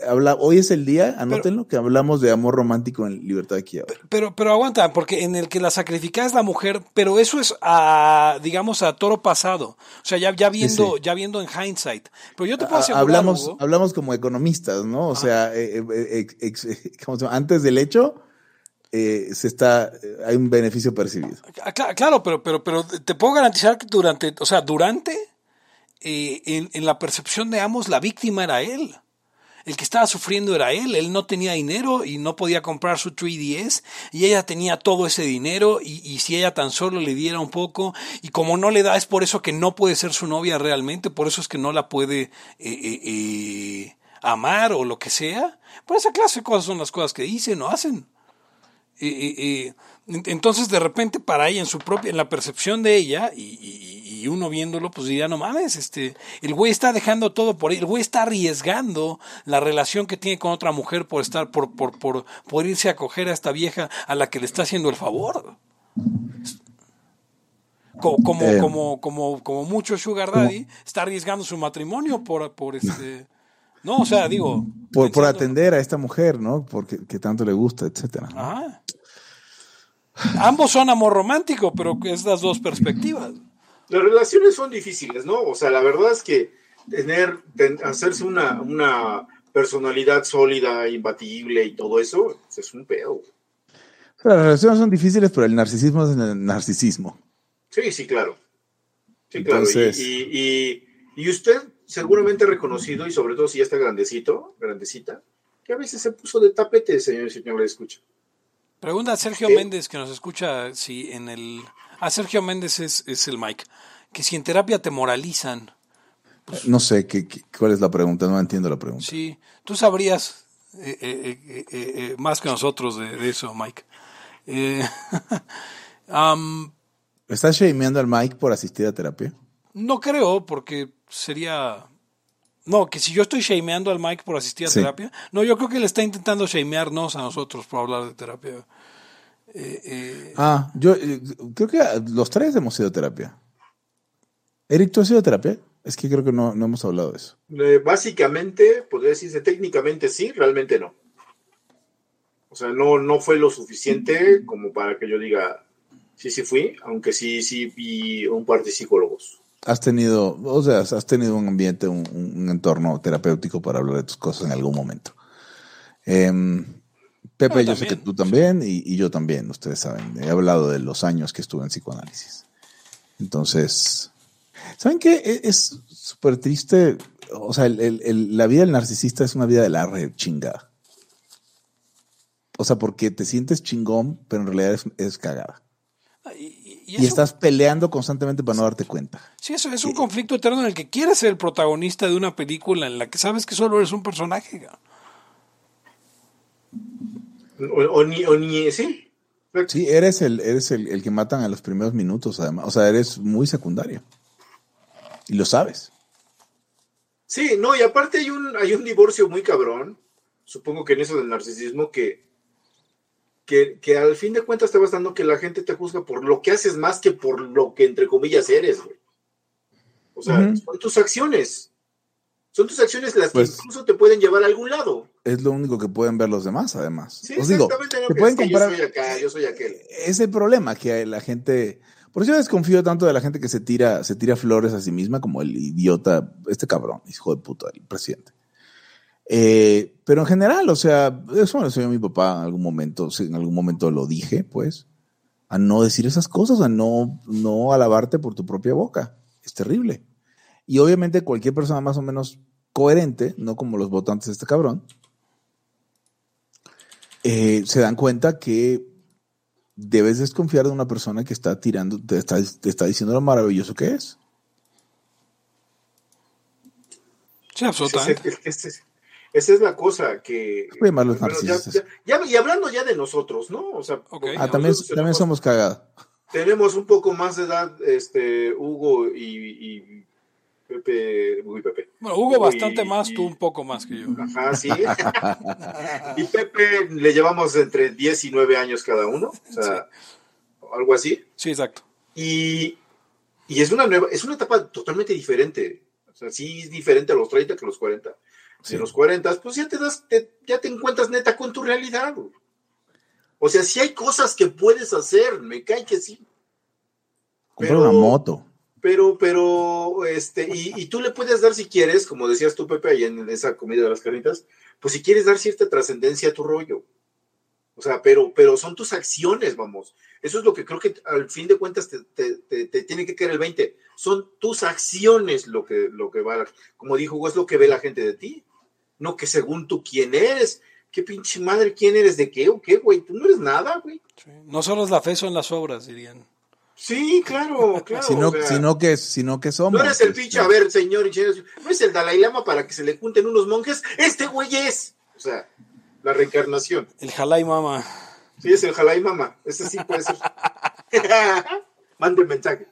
Speaker 1: habla, hoy es el día, anótenlo, que hablamos de amor romántico en Libertad aquí ahora.
Speaker 3: Pero, pero aguanta, porque en el que la sacrificada es la mujer, pero eso es a, digamos, a toro pasado. O sea, ya, ya viendo,
Speaker 1: sí.
Speaker 3: ya viendo en hindsight. Pero yo te puedo asegurar,
Speaker 1: hablamos,
Speaker 3: Hugo,
Speaker 1: hablamos como economistas, ¿no? O sea, eh, eh, *laughs* antes del hecho, eh, se está, eh, hay un beneficio percibido.
Speaker 3: Ah, cla- Claro, pero, pero, pero te puedo garantizar que durante, o sea, durante, eh, en, la percepción de ambos, la víctima era él. El que estaba sufriendo era él. Él no tenía dinero y no podía comprar su 3DS y ella tenía todo ese dinero y, y si ella tan solo le diera un poco y como no le da es por eso que no puede ser su novia realmente, por eso es que no la puede eh, eh, amar o lo que sea. Por esa clase de cosas son las cosas que dicen o hacen. En- entonces de repente para ella en su propia en la percepción de ella y- y uno viéndolo pues diría no mames este el güey está dejando todo por el güey está arriesgando la relación que tiene con otra mujer por estar por por por, por irse a coger a esta vieja a la que le está haciendo el favor como como
Speaker 1: Eh.
Speaker 3: como como como mucho sugar daddy está arriesgando su matrimonio por por este no o sea digo
Speaker 1: Por, por atender a esta mujer, ¿no? Porque que tanto le gusta, etcétera.
Speaker 3: Ajá. Ambos son amor romántico, pero es las dos perspectivas.
Speaker 2: Las relaciones son difíciles, ¿no? O sea, la verdad es que tener, ten- hacerse una, una personalidad sólida, imbatible y todo eso, pues, es un pedo.
Speaker 1: Las relaciones son difíciles, pero el narcisismo es el narcisismo.
Speaker 2: Sí, sí, claro. Sí, claro. Y-
Speaker 1: Entonces-
Speaker 2: Y, y- y usted seguramente reconocido, y sobre todo si ya está grandecito, grandecita, que a veces se puso de tapete, señor y señor, le escucha.
Speaker 3: Pregunta a Sergio
Speaker 2: ¿Qué?
Speaker 3: Méndez, que nos escucha, si en el... A Sergio Méndez es, es el Mike. Que si en terapia te moralizan.
Speaker 1: No sé qué, qué- cuál es la pregunta, no entiendo la pregunta.
Speaker 3: Sí, tú sabrías eh, eh, eh, más que nosotros de, de eso, Mike. *laughs*
Speaker 1: ¿Estás shameando al Mike por asistir a terapia?
Speaker 3: no creo, porque sería... No, que si yo estoy shameando al Mike por asistir a
Speaker 1: Sí.
Speaker 3: terapia, no, yo creo que le está intentando shamearnos a nosotros por hablar de terapia. Eh, eh,
Speaker 1: Ah, yo eh, creo que los tres hemos ido a terapia. Eric, ¿tú has ido a terapia? Es que creo que no, no hemos hablado de eso.
Speaker 2: Eh, básicamente, podría decirse técnicamente sí, realmente no. O sea, no, no fue lo suficiente como para que yo diga, sí, sí fui, aunque sí, sí vi un par de psicólogos.
Speaker 1: Has tenido, o sea, has tenido un ambiente, un, un entorno terapéutico para hablar de tus cosas en algún momento. Em, Pepe, yo sé que tú también y, y yo también, ustedes saben. He hablado de los años que estuve en psicoanálisis. Entonces, ¿saben qué? E- Es súper triste. O sea, el- el- el- la vida del narcisista es una vida de la re chingada. O sea, porque te sientes chingón, pero en realidad es, es cagada.
Speaker 3: Y,
Speaker 1: estás peleando constantemente para no darte cuenta.
Speaker 3: Sí, eso es un conflicto eterno en el que quieres ser el protagonista de una película en la que sabes que solo eres un personaje.
Speaker 2: O, o ni, o ni, sí.
Speaker 1: Sí, eres el, eres el, el que matan a los primeros minutos, además. O sea, eres muy secundario. Y lo sabes.
Speaker 2: Sí, no, y aparte hay un, hay un divorcio muy cabrón, supongo que en eso del narcisismo, que, que, que al fin de cuentas te vas dando que la gente te juzga por lo que haces más que por lo que entre comillas eres, güey. O sea, son tus acciones. Son tus acciones las
Speaker 1: Pues-
Speaker 2: que incluso te pueden llevar a algún lado.
Speaker 1: Es lo único que pueden ver los demás, además.
Speaker 2: Sí,
Speaker 1: Os digo,
Speaker 2: exactamente.
Speaker 1: Que pueden
Speaker 2: es que
Speaker 1: comparar.
Speaker 2: Yo soy acá, yo soy aquel.
Speaker 1: Es el problema que la gente. Por eso yo desconfío tanto de la gente que se tira, se tira flores a sí misma, como el idiota, este cabrón, hijo de puta, el presidente. Eh, pero en general, o sea, eso me lo enseñó mi papá en algún momento, en algún momento lo dije, pues, a no decir esas cosas, a no, no alabarte por tu propia boca. Es terrible. Y obviamente cualquier persona más o menos coherente, no como los votantes de este cabrón, eh, se dan cuenta que debes desconfiar de una persona que está tirando, te está, te está diciendo lo maravilloso que es.
Speaker 3: Sí, absolutamente.
Speaker 2: Ese- esa es la cosa que. Ya- ya- ya- y hablando ya de nosotros, ¿no? O sea,
Speaker 1: Ah, también, también
Speaker 2: tenemos-
Speaker 1: somos cagados.
Speaker 2: tenemos un poco más de edad, este, Hugo y, y Pepe, Hugo y Pepe.
Speaker 3: Bueno, Hugo
Speaker 2: Y-
Speaker 3: bastante más,
Speaker 2: y-
Speaker 3: tú un poco más que yo.
Speaker 2: Ajá, sí. *laughs* y Pepe le llevamos entre 10 y 9 años cada uno, o sea, algo así.
Speaker 3: Sí, exacto.
Speaker 2: Y, y es una nueva, es una etapa totalmente diferente. O sea, sí es diferente a los 30 que a los 40.
Speaker 1: Sí.
Speaker 2: En los 40, pues ya te das, te- ya te encuentras neta con tu realidad. O sea, sí hay cosas que puedes hacer, me cae que sí.
Speaker 1: Comprar una moto.
Speaker 2: Pero, pero, este, y, y tú le puedes dar si quieres, como decías tú, Pepe, ahí en esa comida de las carnitas, pues si quieres dar cierta trascendencia a tu rollo. O sea, pero, pero son tus acciones, vamos. Eso es lo que creo que al fin de cuentas te, te- te- te tiene que caer el 20. Son tus acciones lo que, lo que va, como dijo Hugo, es lo que ve la gente de ti. No que según tú quién eres. ¿Qué pinche madre quién eres? ¿De qué o qué, güey? Tú no eres nada, güey.
Speaker 3: Sí. No solo es la fe, son las obras, dirían.
Speaker 2: Sí, claro, *laughs* claro.
Speaker 1: sino,
Speaker 2: o sea,
Speaker 1: sino que, sino que somos.
Speaker 2: No eres el pinche, a ver, señor, no es el Dalai Lama para que se le junten unos monjes. Este güey es. O sea, la reencarnación.
Speaker 3: El Jalai Mama.
Speaker 2: Sí, es el Jalai Mama. Ese sí puede ser. *laughs* *laughs* Mande mensaje.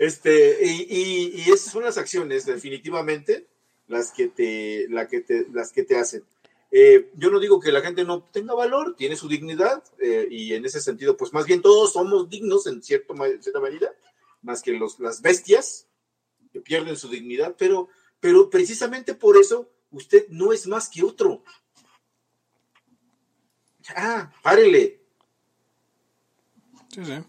Speaker 2: Este, y, y, y esas son las acciones, definitivamente, las que te, la que te, las que te hacen. Eh, yo no digo que la gente no tenga valor, tiene su dignidad, eh, y en ese sentido, pues más bien todos somos dignos en cierto, cierta medida, más que los, las bestias que pierden su dignidad, pero, pero precisamente por eso usted no es más que otro. Ah, párele.
Speaker 3: Sí, sí.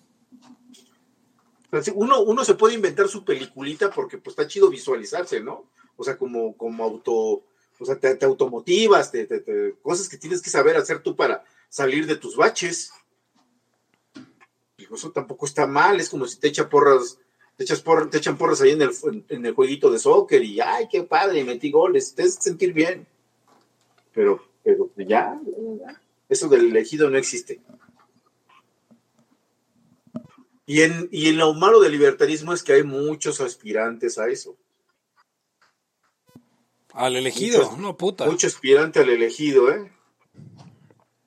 Speaker 2: Uno, uno se puede inventar su peliculita porque pues está chido visualizarse, ¿no? O sea, como, como auto, o sea, te, te automotivas, te, te- cosas que tienes que saber hacer tú para salir de tus baches. Y eso tampoco está mal, es como si te echa porras, te echas por, te echan porras ahí en el, en, el jueguito de soccer y ay, qué padre, metí goles, te hace sentir bien. Pero, pero ya, ya. eso del elegido no existe. Y en, y en lo malo del libertarismo es que hay muchos aspirantes a eso.
Speaker 3: Al elegido,
Speaker 2: Muchos-
Speaker 3: no puta.
Speaker 2: Mucho aspirante al elegido, ¿eh?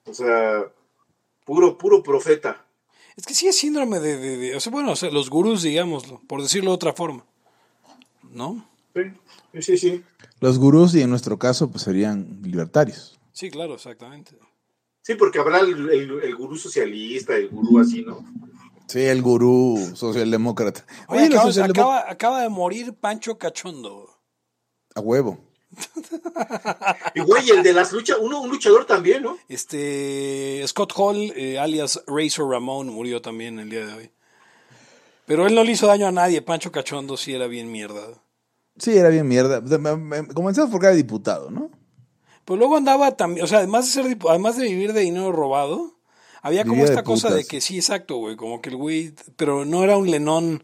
Speaker 2: O sea, puro, puro profeta.
Speaker 3: Es que sí es síndrome de, de- de- o sea, bueno, o sea, los gurús, digámoslo, por decirlo de otra forma. ¿No?
Speaker 2: Sí, sí, sí.
Speaker 1: Los gurús, y en nuestro caso, pues serían libertarios.
Speaker 3: Sí, claro, exactamente.
Speaker 2: Sí, porque habrá el, el- el gurú socialista, el gurú así, ¿no?
Speaker 1: Sí, el gurú socialdemócrata.
Speaker 3: Oye, acaba,
Speaker 1: socialdemo-
Speaker 3: acaba- acaba de morir Pancho Cachondo.
Speaker 1: A huevo.
Speaker 2: Y güey, el de las luchas, uno, un luchador también, ¿no?
Speaker 3: Este Scott Hall, eh, alias Razor Ramón, murió también el día de hoy. Pero él no le hizo daño a nadie. Pancho Cachondo sí era bien mierda.
Speaker 1: Sí, era bien mierda. Comenzamos porque era diputado, ¿no?
Speaker 3: Pues luego andaba también, o sea, además de ser además de vivir de dinero robado, había como
Speaker 1: de
Speaker 3: esta cosa de que sí, exacto, güey, como que el güey, pero no era un Lenón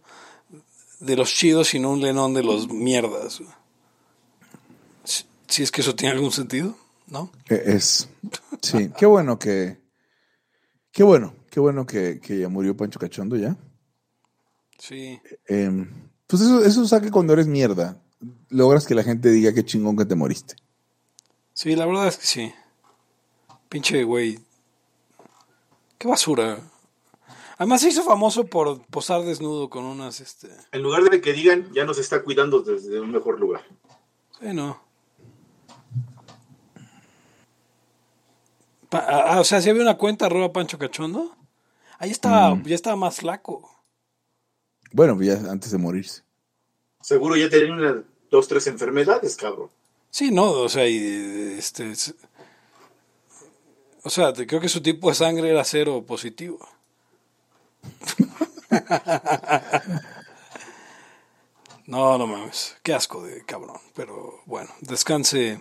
Speaker 3: de los chidos, sino un Lenón de los mierdas. Si, si es que eso tiene algún sentido, ¿no?
Speaker 1: Eh, Es. Sí, qué bueno que. Qué bueno, qué bueno que, que ya murió Pancho Cachondo ya.
Speaker 3: Sí.
Speaker 1: Eh, pues eso, eso saca que cuando eres mierda, logras que la gente diga qué chingón que te moriste.
Speaker 3: Sí, la verdad es que sí. Pinche güey. Qué basura. Además se hizo famoso por posar desnudo con unas, este...
Speaker 2: En lugar de que digan, ya nos está cuidando desde un mejor lugar.
Speaker 3: Sí, no. Pa- ah, o sea, si había una cuenta arroba Pancho Cachondo. Ahí estaba, ya estaba más flaco.
Speaker 1: Bueno, ya antes de morirse.
Speaker 2: Seguro ya tenía unas dos, tres enfermedades, cabrón.
Speaker 3: Sí, no, o sea, y, este, o sea, te- creo que su tipo de sangre era cero positivo. *laughs* No, no mames, qué asco de cabrón, pero bueno, descanse,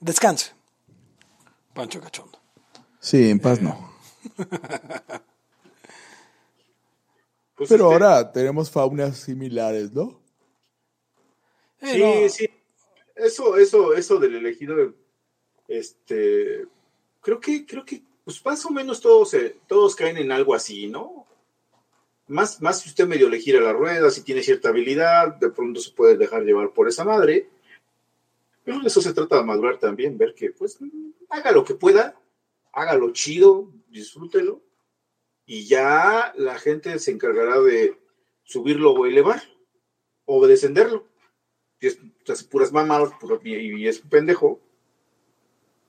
Speaker 3: descanse, Pancho Cachondo.
Speaker 1: Sí, en paz no. *laughs*
Speaker 2: Pues,
Speaker 1: Pero
Speaker 2: este,
Speaker 1: ahora tenemos faunas similares, ¿no?
Speaker 3: Eh,
Speaker 2: Sí,
Speaker 3: no,
Speaker 2: sí. Eso, eso, eso del elegido, este, creo que, creo que, pues más o menos todos, se- todos caen en algo así, ¿no? Más, más si usted medio le gira la rueda, si tiene cierta habilidad, de pronto se puede dejar llevar por esa madre. Pero de eso se trata de madurar también, ver que, pues, haga lo que pueda, hágalo chido, disfrútelo, y ya la gente se encargará de subirlo o elevar, o descenderlo si es, puras mamadas y, y es un pendejo,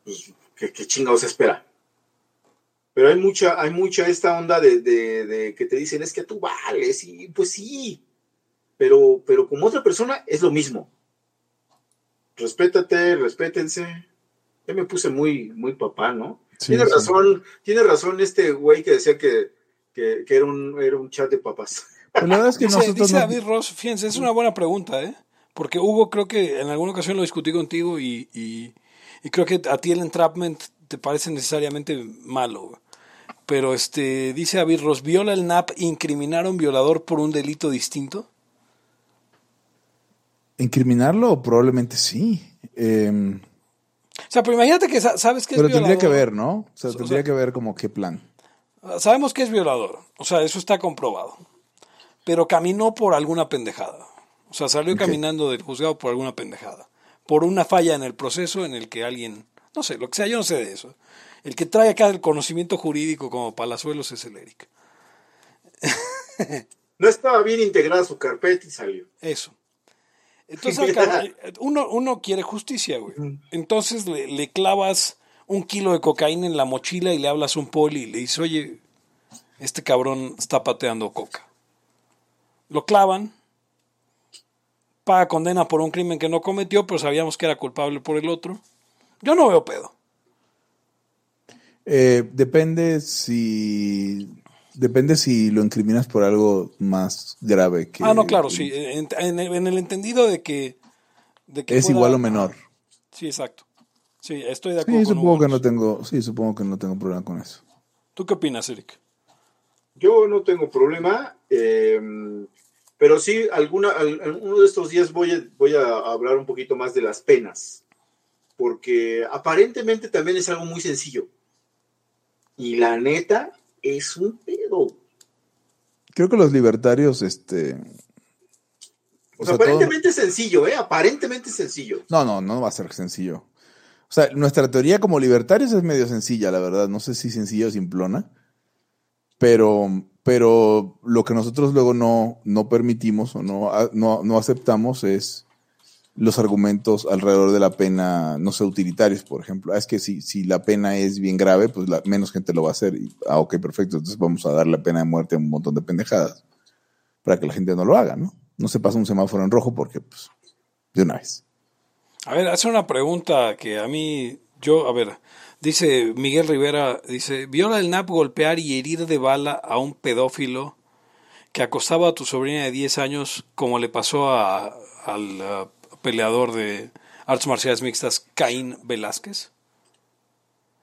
Speaker 2: pues, ¿qué, qué chingados espera? Pero hay mucha, hay mucha esta onda de, de- de que te dicen, es que tú vales, y pues sí, pero, pero como otra persona es lo mismo. Respétate, respétense. Ya me puse muy, muy papá, ¿no?
Speaker 1: Sí,
Speaker 2: tiene
Speaker 1: sí.
Speaker 2: razón, tiene razón este güey que decía que, que, que era, un, era un chat de papás.
Speaker 1: Pero la verdad es que *laughs*
Speaker 3: Dice,
Speaker 1: nosotros
Speaker 3: dice
Speaker 1: no-
Speaker 3: David Ross, fíjense, es una buena pregunta, ¿eh? Porque Hugo, creo que en alguna ocasión lo discutí contigo y, y- y creo que a ti el entrapment te parece necesariamente malo. Pero este dice David Ross, ¿viola el NAP incriminar a un violador por un delito distinto?
Speaker 1: ¿Incriminarlo? Probablemente sí. Eh,
Speaker 3: O sea, pero imagínate que sa- sabes que es
Speaker 1: pero
Speaker 3: violador.
Speaker 1: tendría que ver, ¿no? O sea,
Speaker 3: O sea-
Speaker 1: tendría que ver como qué plan.
Speaker 3: Sabemos que es violador, o sea, eso está comprobado. Pero caminó por alguna pendejada. O sea, salió caminando del juzgado por alguna pendejada. Por una falla en el proceso en el que alguien, no sé, lo que sea, yo no sé de eso. El que trae acá el conocimiento jurídico como palazuelos es el Eric. *laughs*
Speaker 2: No estaba bien integrada su carpeta y salió.
Speaker 3: Eso. Entonces, *laughs* uno, uno quiere justicia, güey. Entonces le, le clavas un kilo de cocaína en la mochila y le hablas a un poli y le dices, oye, este cabrón está pateando coca. Lo clavan, paga condena por un crimen que no cometió, pero sabíamos que era culpable por el otro. Yo no veo pedo.
Speaker 1: Eh, depende si. Depende si lo incriminas por algo más grave que.
Speaker 3: ah, no, claro, sí. En, en- en el entendido de que... de que
Speaker 1: Es igual o menor.
Speaker 3: Sí, exacto. Sí, estoy de acuerdo
Speaker 1: Sí,
Speaker 3: con
Speaker 1: supongo
Speaker 3: Hugo.
Speaker 1: que no tengo. Sí, supongo que no tengo problema con eso.
Speaker 3: ¿Tú qué opinas, Eric?
Speaker 2: Yo no tengo problema, eh, pero sí, alguna, al- uno de estos días voy a, voy a hablar un poquito más de las penas, porque aparentemente también es algo muy sencillo. Y la neta es un pedo.
Speaker 1: Creo que los libertarios, este.
Speaker 2: O
Speaker 1: O
Speaker 2: sea,
Speaker 1: sea, todo-
Speaker 2: aparentemente es sencillo, ¿eh? Aparentemente es sencillo.
Speaker 1: No, no, no va a ser sencillo. O sea, nuestra teoría como libertarios es medio sencilla, la verdad. No sé si sencilla o simplona. Pero, pero lo que nosotros luego no, no permitimos o no, no, no aceptamos es los argumentos alrededor de la pena no sé utilitarios, por ejemplo. Ah, es que si, si la pena es bien grave, pues menos gente lo va a hacer. Y, ah, ok, perfecto. Entonces vamos a dar la pena de muerte a un montón de pendejadas para que la gente no lo haga, ¿no? No se pasa un semáforo en rojo porque, pues, de una vez.
Speaker 3: A ver, hace una pregunta que a mí, yo, a ver, dice Miguel Rivera, dice, ¿viola el NAP golpear y herir de bala a un pedófilo que acosaba a tu sobrina de 10 años como le pasó a, al peleador de artes marciales mixtas Caín Velázquez?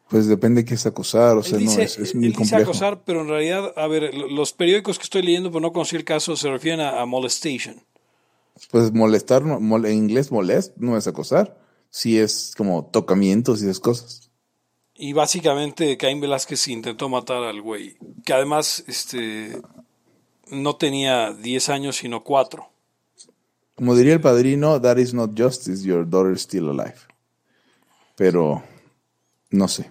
Speaker 1: Pues depende de qué es acosar, o sea,
Speaker 3: dice,
Speaker 1: no, es, es muy
Speaker 3: él dice
Speaker 1: complejo.
Speaker 3: acosar, pero en realidad, a ver, los periódicos que estoy leyendo, pero no conocí el caso, se refieren a, a molestation.
Speaker 1: Pues molestar, mol- en inglés molest no es acosar, sí es como tocamientos y esas cosas.
Speaker 3: Y básicamente Caín Velázquez intentó matar al güey, que además este no tenía 10 años, sino 4.
Speaker 1: Como diría el padrino, that is not justice, your daughter is still alive. Pero, no sé.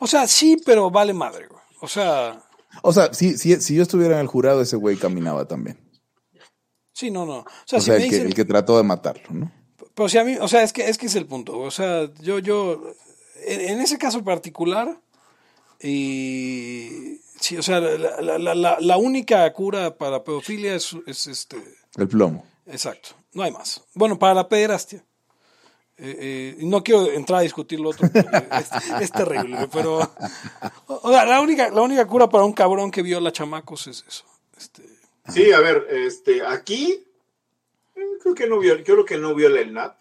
Speaker 3: O sea, sí, pero vale madre, güey. O sea,
Speaker 1: O sea, si, si, si yo estuviera en el jurado, ese güey caminaba también.
Speaker 3: sí, no, no. O sea,
Speaker 1: O
Speaker 3: si
Speaker 1: sea,
Speaker 3: me
Speaker 1: el que,
Speaker 3: dicen,
Speaker 1: el que trató de matarlo, ¿no?
Speaker 3: pero si a mí, o sea, es que es que es el punto. O sea, yo yo en, en ese caso particular y sí, o sea, la, la, la, la- única cura para pedofilia es, es este
Speaker 1: El plomo.
Speaker 3: Exacto, no hay más. Bueno, para la pederastia. Eh, eh, no quiero entrar a discutir lo otro, porque es, es terrible, pero o sea, la única, la única cura para un cabrón que viola chamacos es eso. Este,
Speaker 2: Sí, a ver, este, aquí eh, creo que no viola, creo que no viola el NAP.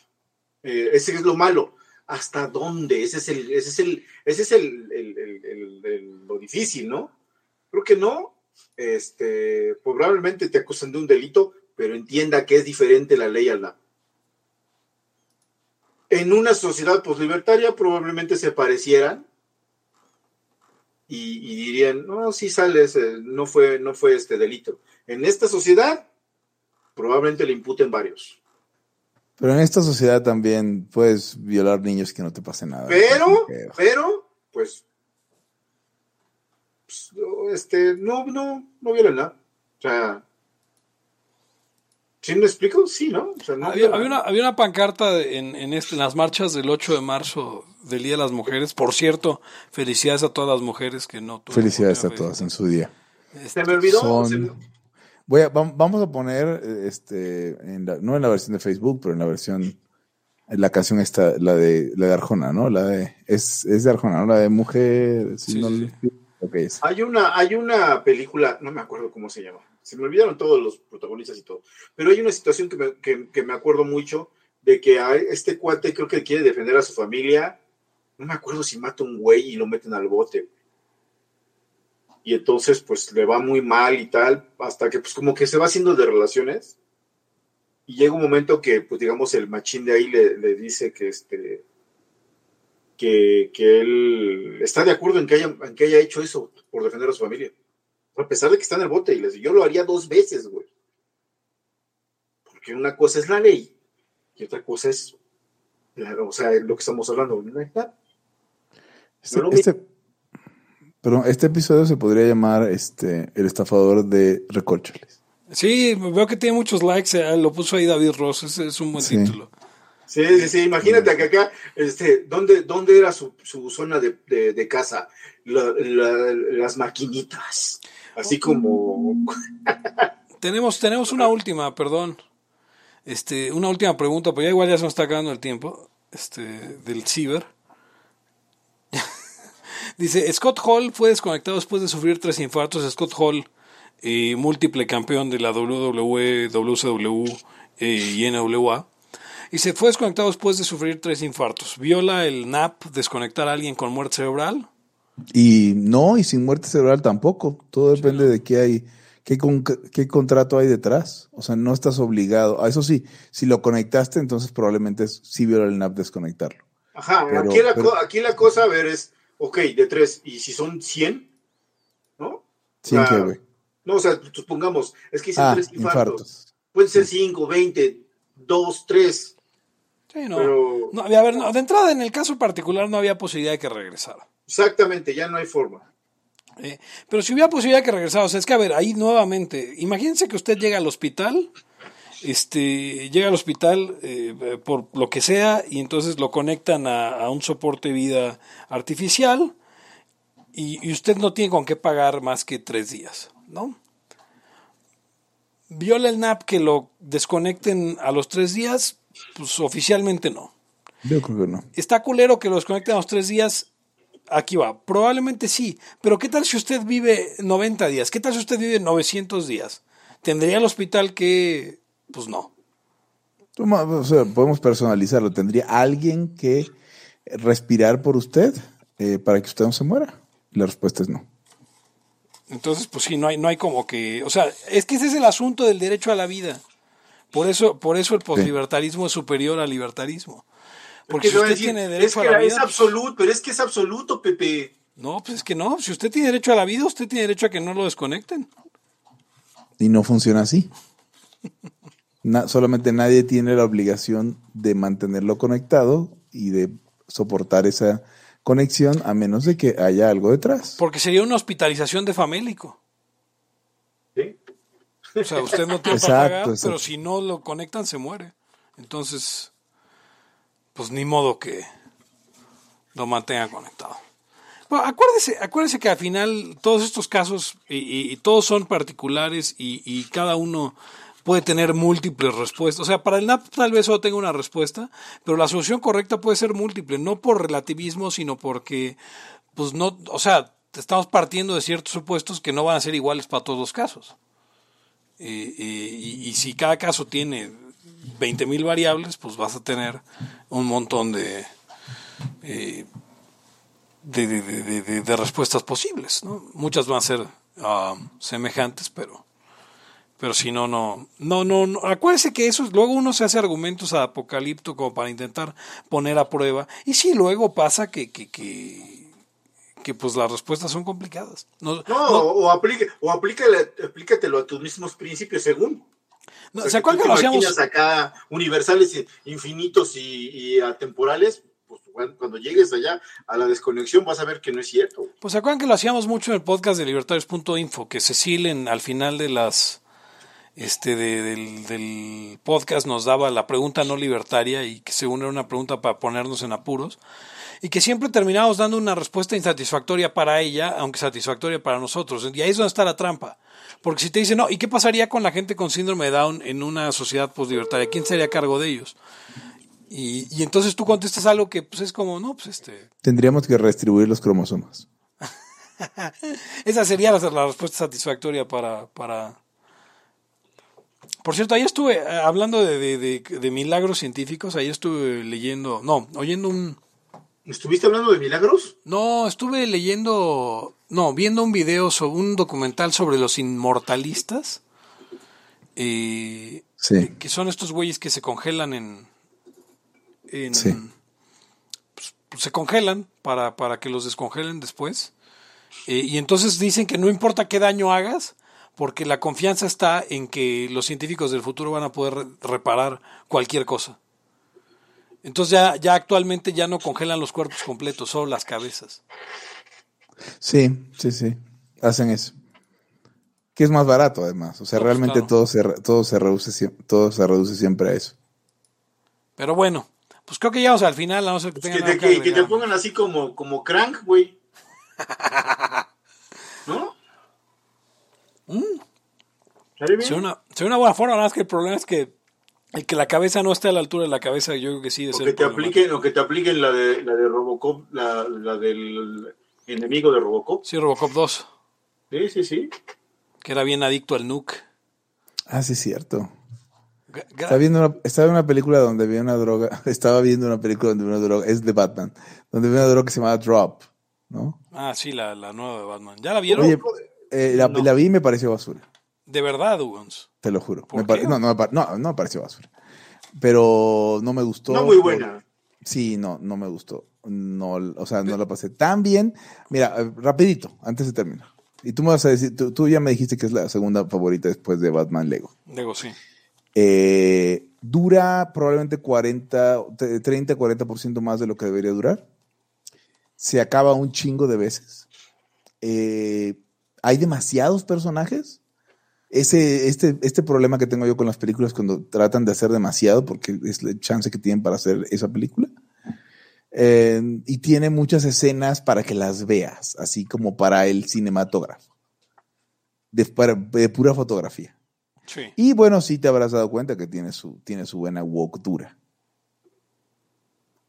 Speaker 2: Eh, ese es lo malo. ¿Hasta dónde? Ese es el, ese es el, ese es el, lo difícil, ¿no? Creo que no. Este, probablemente te acusan de un delito, pero entienda que es diferente la ley al NAP. En una sociedad poslibertaria probablemente se parecieran y, dirían, no, sí sales, no fue, no fue este delito. En esta sociedad, probablemente le imputen varios.
Speaker 1: Pero en esta sociedad también puedes violar niños que no te pase nada.
Speaker 2: Pero,
Speaker 1: Pero-
Speaker 2: pero, pues, pues, no, este, no, no, no violan nada. O sea, ¿sí me explico? Sí, ¿no? O sea, no
Speaker 3: había, había una, había una pancarta de- en, en, este, en las marchas del 8 de marzo del Día de las Mujeres. Por cierto, felicidades a todas las mujeres que no tuvieron
Speaker 1: Felicidades a todas en su día.
Speaker 2: Se me olvidó.
Speaker 1: Son-
Speaker 2: se me-
Speaker 1: Voy a, vam- vamos a poner, eh, este, en la- no en la versión de Facebook, pero en la versión, en la canción esta, la de, la de Arjona, ¿no? La de, es, es de Arjona, ¿no? La de mujer,
Speaker 3: Sí,
Speaker 1: no
Speaker 3: sí,
Speaker 1: le- Ok, esa.
Speaker 2: Hay una, hay una película, no me acuerdo cómo se llama, se me olvidaron todos los protagonistas y todo, pero hay una situación que me, que, que me acuerdo mucho de que a este cuate creo que quiere defender a su familia, no me acuerdo si mata un güey y lo meten al bote. Y entonces pues le va muy mal y tal, hasta que pues como que se va haciendo de relaciones y llega un momento que pues digamos el machín de ahí le, le dice que este que, que él está de acuerdo en que, haya, en que haya hecho eso por defender a su familia. A pesar de que está en el bote y les dice, yo lo haría dos veces, güey. Porque una cosa es la ley y otra cosa es, la- o sea, lo que estamos hablando.
Speaker 1: Este,
Speaker 2: no lo
Speaker 1: este- perdón, este episodio se podría llamar este, El estafador de recorcholes.
Speaker 3: Sí, veo que tiene muchos likes. eh, Lo puso ahí David Ross. Ese es un buen
Speaker 1: Sí.
Speaker 3: título.
Speaker 2: Sí, sí, sí, imagínate que acá, este, ¿dónde, dónde era su, su zona de, de, de casa? La- la- las maquinitas. Así como... *laughs*
Speaker 3: Tenemos, tenemos una última, perdón. Este, una última pregunta, pues ya igual ya se nos está acabando el tiempo. Este, del ciber. Dice, Scott Hall fue desconectado después de sufrir tres infartos. Scott Hall, eh, múltiple campeón de la WWE, WCW eh, y NWA. Y se fue desconectado después de sufrir tres infartos. ¿Viola el NAP desconectar a alguien con muerte cerebral?
Speaker 1: Y no, y sin muerte cerebral tampoco. Todo depende de qué hay, qué, con- qué contrato hay detrás. O sea, no estás obligado. A eso sí, si lo conectaste, entonces probablemente es, sí viola el NAP desconectarlo.
Speaker 2: Ajá,
Speaker 1: Pero-
Speaker 2: aquí, la,
Speaker 1: pero-
Speaker 2: aquí la cosa, a ver, es, ok, de tres, y si son 100, ¿no?
Speaker 1: Sin
Speaker 2: Ah,
Speaker 1: que, güey.
Speaker 2: No, o sea, supongamos, es que dicen
Speaker 1: Ah,
Speaker 2: tres infartos.
Speaker 1: infartos.
Speaker 2: Pueden ser 5, 20, 2, 3.
Speaker 3: Sí, no.
Speaker 2: Pero-
Speaker 3: No, a ver, no, de entrada, en el caso particular, no había posibilidad de que regresara.
Speaker 2: Exactamente, ya no hay forma.
Speaker 3: Eh, pero si hubiera posibilidad de que regresara, o sea, es que a ver, ahí nuevamente, imagínense que usted llega al hospital este, llega al hospital eh, por lo que sea y entonces lo conectan a, a un soporte de vida artificial y, y usted no tiene con qué pagar más que tres días, ¿no? ¿Viola el NAP que lo desconecten a los tres días? Pues oficialmente no.
Speaker 1: Yo creo que no.
Speaker 3: ¿Está culero que lo desconecten a los tres días? Aquí va. Probablemente sí. Pero ¿qué tal si usted vive 90 días? ¿Qué tal si usted vive 900 días? ¿Tendría el hospital que...? Pues no.
Speaker 1: Toma, O sea, podemos personalizarlo. ¿Tendría alguien que respirar por usted eh, para que usted no se muera? La respuesta es no.
Speaker 3: Entonces, pues sí, no hay, no hay como que... O sea, es que ese es el asunto del derecho a la vida. Por eso, por eso el poslibertarismo es superior al libertarismo. Porque
Speaker 2: Es
Speaker 3: si usted
Speaker 2: decir,
Speaker 3: tiene
Speaker 2: es
Speaker 3: derecho a la
Speaker 2: es
Speaker 3: vida... pues,
Speaker 2: absoluto, pero es que es absoluto, Pepe.
Speaker 3: No, pues es que no. Si usted tiene derecho a la vida, usted tiene derecho a que no lo desconecten.
Speaker 1: Y no funciona así. *laughs* Na- solamente nadie tiene la obligación de mantenerlo conectado y de soportar esa conexión a menos de que haya algo detrás.
Speaker 3: Porque sería una hospitalización de famélico.
Speaker 2: ¿sí?
Speaker 3: O sea, usted no tiene
Speaker 1: Exacto,
Speaker 3: para pagar,
Speaker 1: exacto.
Speaker 3: pero si no lo conectan, se muere. Entonces, pues ni modo que lo mantengan conectado. Bueno, acuérdese, acuérdese que al final todos estos casos, y, y- y todos son particulares y, y cada uno puede tener múltiples respuestas. O sea, para el NAP tal vez solo tenga una respuesta, pero la solución correcta puede ser múltiple, no por relativismo, sino porque, pues no, o sea, estamos partiendo de ciertos supuestos que no van a ser iguales para todos los casos. Eh, eh, y, si cada caso tiene 20.000 variables, pues vas a tener un montón de, eh, de- de respuestas posibles. ¿no? Muchas van a ser ah, semejantes, pero, pero si no, no, no, no, no. Acuérdese que eso, luego uno se hace argumentos a apocalipto como para intentar poner a prueba. Y sí, luego pasa que, que, que, que pues las respuestas son complicadas. No,
Speaker 2: No,
Speaker 3: no-
Speaker 2: o, aplique, o aplícale- aplícatelo a tus mismos principios según.
Speaker 3: no,
Speaker 2: O sea,
Speaker 3: ¿Se acuerdan que lo hacíamos?
Speaker 2: acá universales, infinitos y, y atemporales? Pues cuando, cuando llegues allá a la desconexión vas a ver que no es cierto.
Speaker 3: Pues se acuerdan que lo hacíamos mucho en el podcast de libertarios.info, que Cecil en, al final de las este de- del, del podcast nos daba la pregunta no libertaria y que según era una pregunta para ponernos en apuros y que siempre terminábamos dando una respuesta insatisfactoria para ella, aunque satisfactoria para nosotros. Y ahí es donde está la trampa. Porque si te dicen, no, ¿y qué pasaría con la gente con síndrome de Down en una sociedad postlibertaria? ¿Quién sería a cargo de ellos? Y, y entonces tú contestas algo que pues es como, no, pues este,
Speaker 1: Tendríamos que redistribuir los cromosomas. *laughs*
Speaker 3: Esa sería la, la respuesta satisfactoria para, para... Por cierto, ayer estuve eh, hablando de, de- de- de milagros científicos, ayer estuve leyendo, no, oyendo un...
Speaker 2: ¿Estuviste hablando de milagros?
Speaker 3: No, estuve leyendo, no, viendo un video, sobre, un documental sobre los inmortalistas, eh,
Speaker 1: Sí.
Speaker 3: que son estos güeyes que se congelan en... en
Speaker 1: Sí.
Speaker 3: pues, se congelan para, para que los descongelen después. Eh, y entonces dicen que no importa qué daño hagas, porque la confianza está en que los científicos del futuro van a poder re- reparar cualquier cosa. Entonces ya, ya actualmente ya no congelan los cuerpos completos, solo las cabezas.
Speaker 1: Sí, sí, sí. Hacen eso. Que es más barato, además. O sea,
Speaker 3: pues,
Speaker 1: realmente
Speaker 3: claro.
Speaker 1: todo, se, todo, se reduce, todo se reduce siempre a eso.
Speaker 3: Pero bueno, pues creo que llegamos al final, a no ser que
Speaker 2: Pues
Speaker 3: tengan
Speaker 2: que,
Speaker 3: que
Speaker 2: que- que te pongan así como, como crank, güey. *laughs* ¿No? ¿Sale bien?
Speaker 3: Sería una, sería una buena forma, nada más que el problema es que el que la cabeza no esté a la altura de la cabeza, yo creo que sí de
Speaker 2: O
Speaker 3: ser
Speaker 2: que te apliquen, o que te apliquen la de la de Robocop, la, la del enemigo de Robocop.
Speaker 3: Sí, Robocop 2,
Speaker 2: Sí, sí, sí.
Speaker 3: que era bien adicto al nuke.
Speaker 1: Ah, sí, es cierto. Estaba viendo, una, estaba viendo una película donde había una droga. *laughs* Estaba viendo una película donde había una droga. Es de Batman. Donde había una droga que se llamaba Drop. ¿No?
Speaker 3: Ah, sí, la, la nueva de Batman. ¿Ya la vieron?
Speaker 1: Oye, eh, la,
Speaker 2: No.
Speaker 1: la vi y me pareció basura.
Speaker 3: de verdad, Ugons.
Speaker 1: Te lo juro. No, no, me no, no me pareció basura. Pero no me gustó.
Speaker 2: No muy buena.
Speaker 1: Sí, no, no me gustó. No, o sea, no la pasé tan bien. Mira, eh, rapidito, antes de terminar. Y tú me vas a decir, tú, tú ya me dijiste que es la segunda favorita después de Batman Lego.
Speaker 3: Digo, sí.
Speaker 1: Eh, dura probablemente 40, te- 30, 40% más de lo que debería durar. Se acaba un chingo de veces. Eh, hay demasiados personajes. ese, este, este problema que tengo yo con las películas cuando tratan de hacer demasiado, porque es la chance que tienen para hacer esa película. Eh, y tiene muchas escenas para que las veas, así como para el cinematógrafo, de, para- de pura fotografía.
Speaker 3: Sí.
Speaker 1: Y bueno, sí te habrás dado cuenta que tiene su, tiene su buena dura.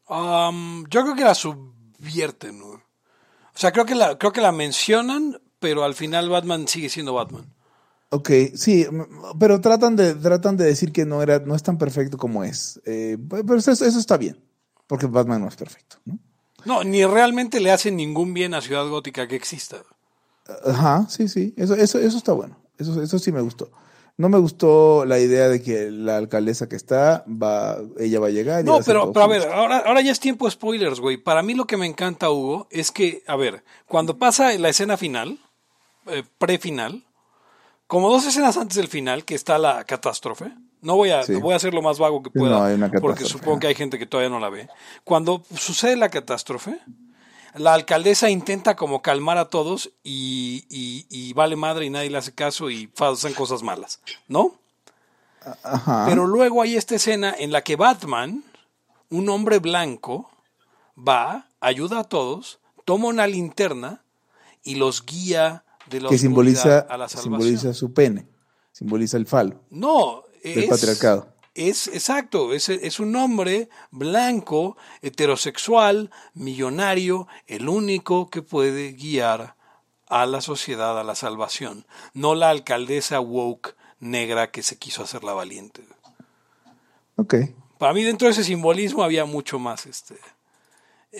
Speaker 3: Um, yo creo que la subvierten, ¿no? O sea, creo que la, creo que la mencionan, pero al final Batman sigue siendo Batman.
Speaker 1: Ok, sí, pero tratan de, tratan de decir que no, era, no es tan perfecto como es. Eh, pero eso, eso está bien, porque Batman no es perfecto. ¿no?
Speaker 3: No, ni realmente le hacen ningún bien a Ciudad Gótica que exista.
Speaker 1: Ajá, sí, sí, eso, eso, eso está bueno. Eso, eso sí me gustó. No me gustó la idea de que la alcaldesa que está, va, ella va a llegar.
Speaker 3: No, pero, pero a ver, ahora, ahora ya es tiempo de spoilers, güey. Para mí lo que me encanta, Hugo, es que, a ver, cuando pasa la escena final, eh, pre-final, como dos escenas antes del final, que está la catástrofe, no voy a,
Speaker 1: Sí.
Speaker 3: voy a hacer lo más vago que pueda,
Speaker 1: no,
Speaker 3: porque supongo que hay gente que todavía no la ve. Cuando sucede la catástrofe, la alcaldesa intenta como calmar a todos y, y- y vale madre y nadie le hace caso y pasan cosas malas, ¿no?
Speaker 1: Ajá.
Speaker 3: Pero luego hay esta escena en la que Batman, un hombre blanco, va, ayuda a todos, toma una linterna y los guía
Speaker 1: que simboliza,
Speaker 3: a la salvación.
Speaker 1: simboliza su pene, simboliza el falo.
Speaker 3: No,
Speaker 1: Del
Speaker 3: es,
Speaker 1: patriarcado.
Speaker 3: Es exacto, es, es un hombre blanco, heterosexual, millonario, el único que puede guiar a la sociedad a la salvación, no la alcaldesa woke negra que se quiso hacer la valiente.
Speaker 1: Ok.
Speaker 3: Para mí dentro de ese simbolismo había mucho más. Este...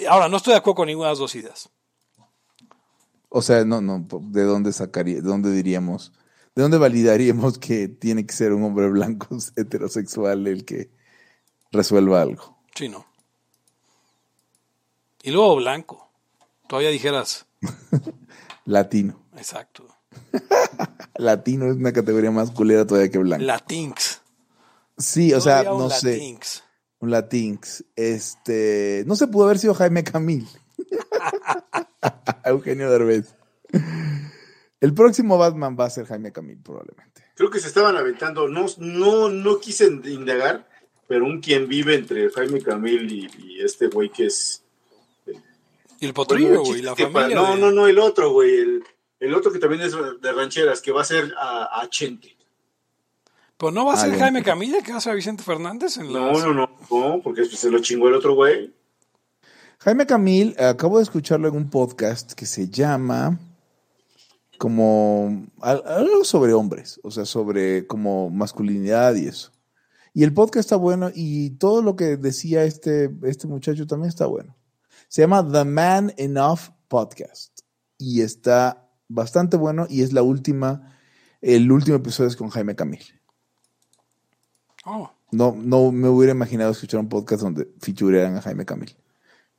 Speaker 3: Ahora, no estoy de acuerdo con ninguna de las dos ideas.
Speaker 1: O sea, no, no, ¿de dónde sacaría, de dónde diríamos, de dónde validaríamos que tiene que ser un hombre blanco *laughs* heterosexual el que resuelva algo?
Speaker 3: Sí, no. Y luego blanco. Todavía dijeras, *laughs*
Speaker 1: Latino.
Speaker 3: exacto. *laughs*
Speaker 1: Latino es una categoría más culera todavía que blanco.
Speaker 3: Latinx.
Speaker 1: sí, o sea,
Speaker 3: Todavía un
Speaker 1: no sé.
Speaker 3: Latinx.
Speaker 1: Un Latinx. Este, no se pudo haber sido Jaime Camil. *laughs* Eugenio Derbez. El próximo Batman va a ser Jaime Camil, probablemente.
Speaker 2: Creo que se estaban aventando, no, no, no quise indagar, pero un quien vive entre Jaime Camil y, y este güey que es.
Speaker 3: Y el potrillo,
Speaker 2: Bueno,
Speaker 3: güey, la familia.
Speaker 2: No,
Speaker 3: de-
Speaker 2: no, no, el otro, güey. El, el otro que también es de rancheras, que va a ser a, a Chente.
Speaker 3: Pero no va a
Speaker 1: Ah,
Speaker 3: ser. Jaime Camilla que va a ser Vicente Fernández en
Speaker 2: No, no, no, no, porque se lo chingó el otro güey.
Speaker 1: Jaime Camil, acabo de escucharlo en un podcast que se llama como al- algo sobre hombres, o sea, sobre como masculinidad y eso. Y el podcast está bueno y todo lo que decía este, este muchacho también está bueno. Se llama The Man Enough Podcast y está bastante bueno y es la última, el último episodio es con Jaime Camil.
Speaker 3: Oh,
Speaker 1: No, no me hubiera imaginado escuchar un podcast donde featurearan a Jaime Camil.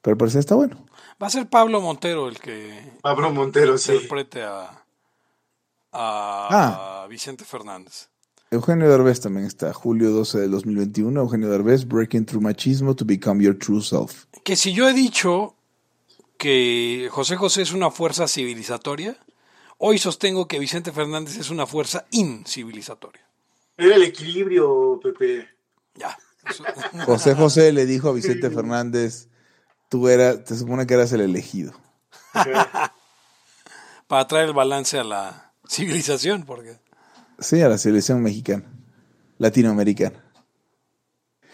Speaker 1: Pero al parecer está bueno.
Speaker 3: va a ser Pablo Montero el que
Speaker 2: Pablo Montero, sí.
Speaker 3: interprete a, a
Speaker 1: Ah.
Speaker 3: Vicente Fernández.
Speaker 1: Eugenio Derbez también está. Julio 12 de 2021. Eugenio Derbez, Breaking Through Machismo to Become Your True Self.
Speaker 3: Que si yo he dicho que José José es una fuerza civilizatoria, hoy sostengo que Vicente Fernández es una fuerza incivilizatoria.
Speaker 2: Era el equilibrio, Pepe.
Speaker 3: Ya.
Speaker 1: José José le dijo a Vicente *laughs* Fernández, tú eras, te supone que eras el elegido. *laughs*
Speaker 3: para traer el balance a la civilización, porque
Speaker 1: Sí, a la selección mexicana, latinoamericana.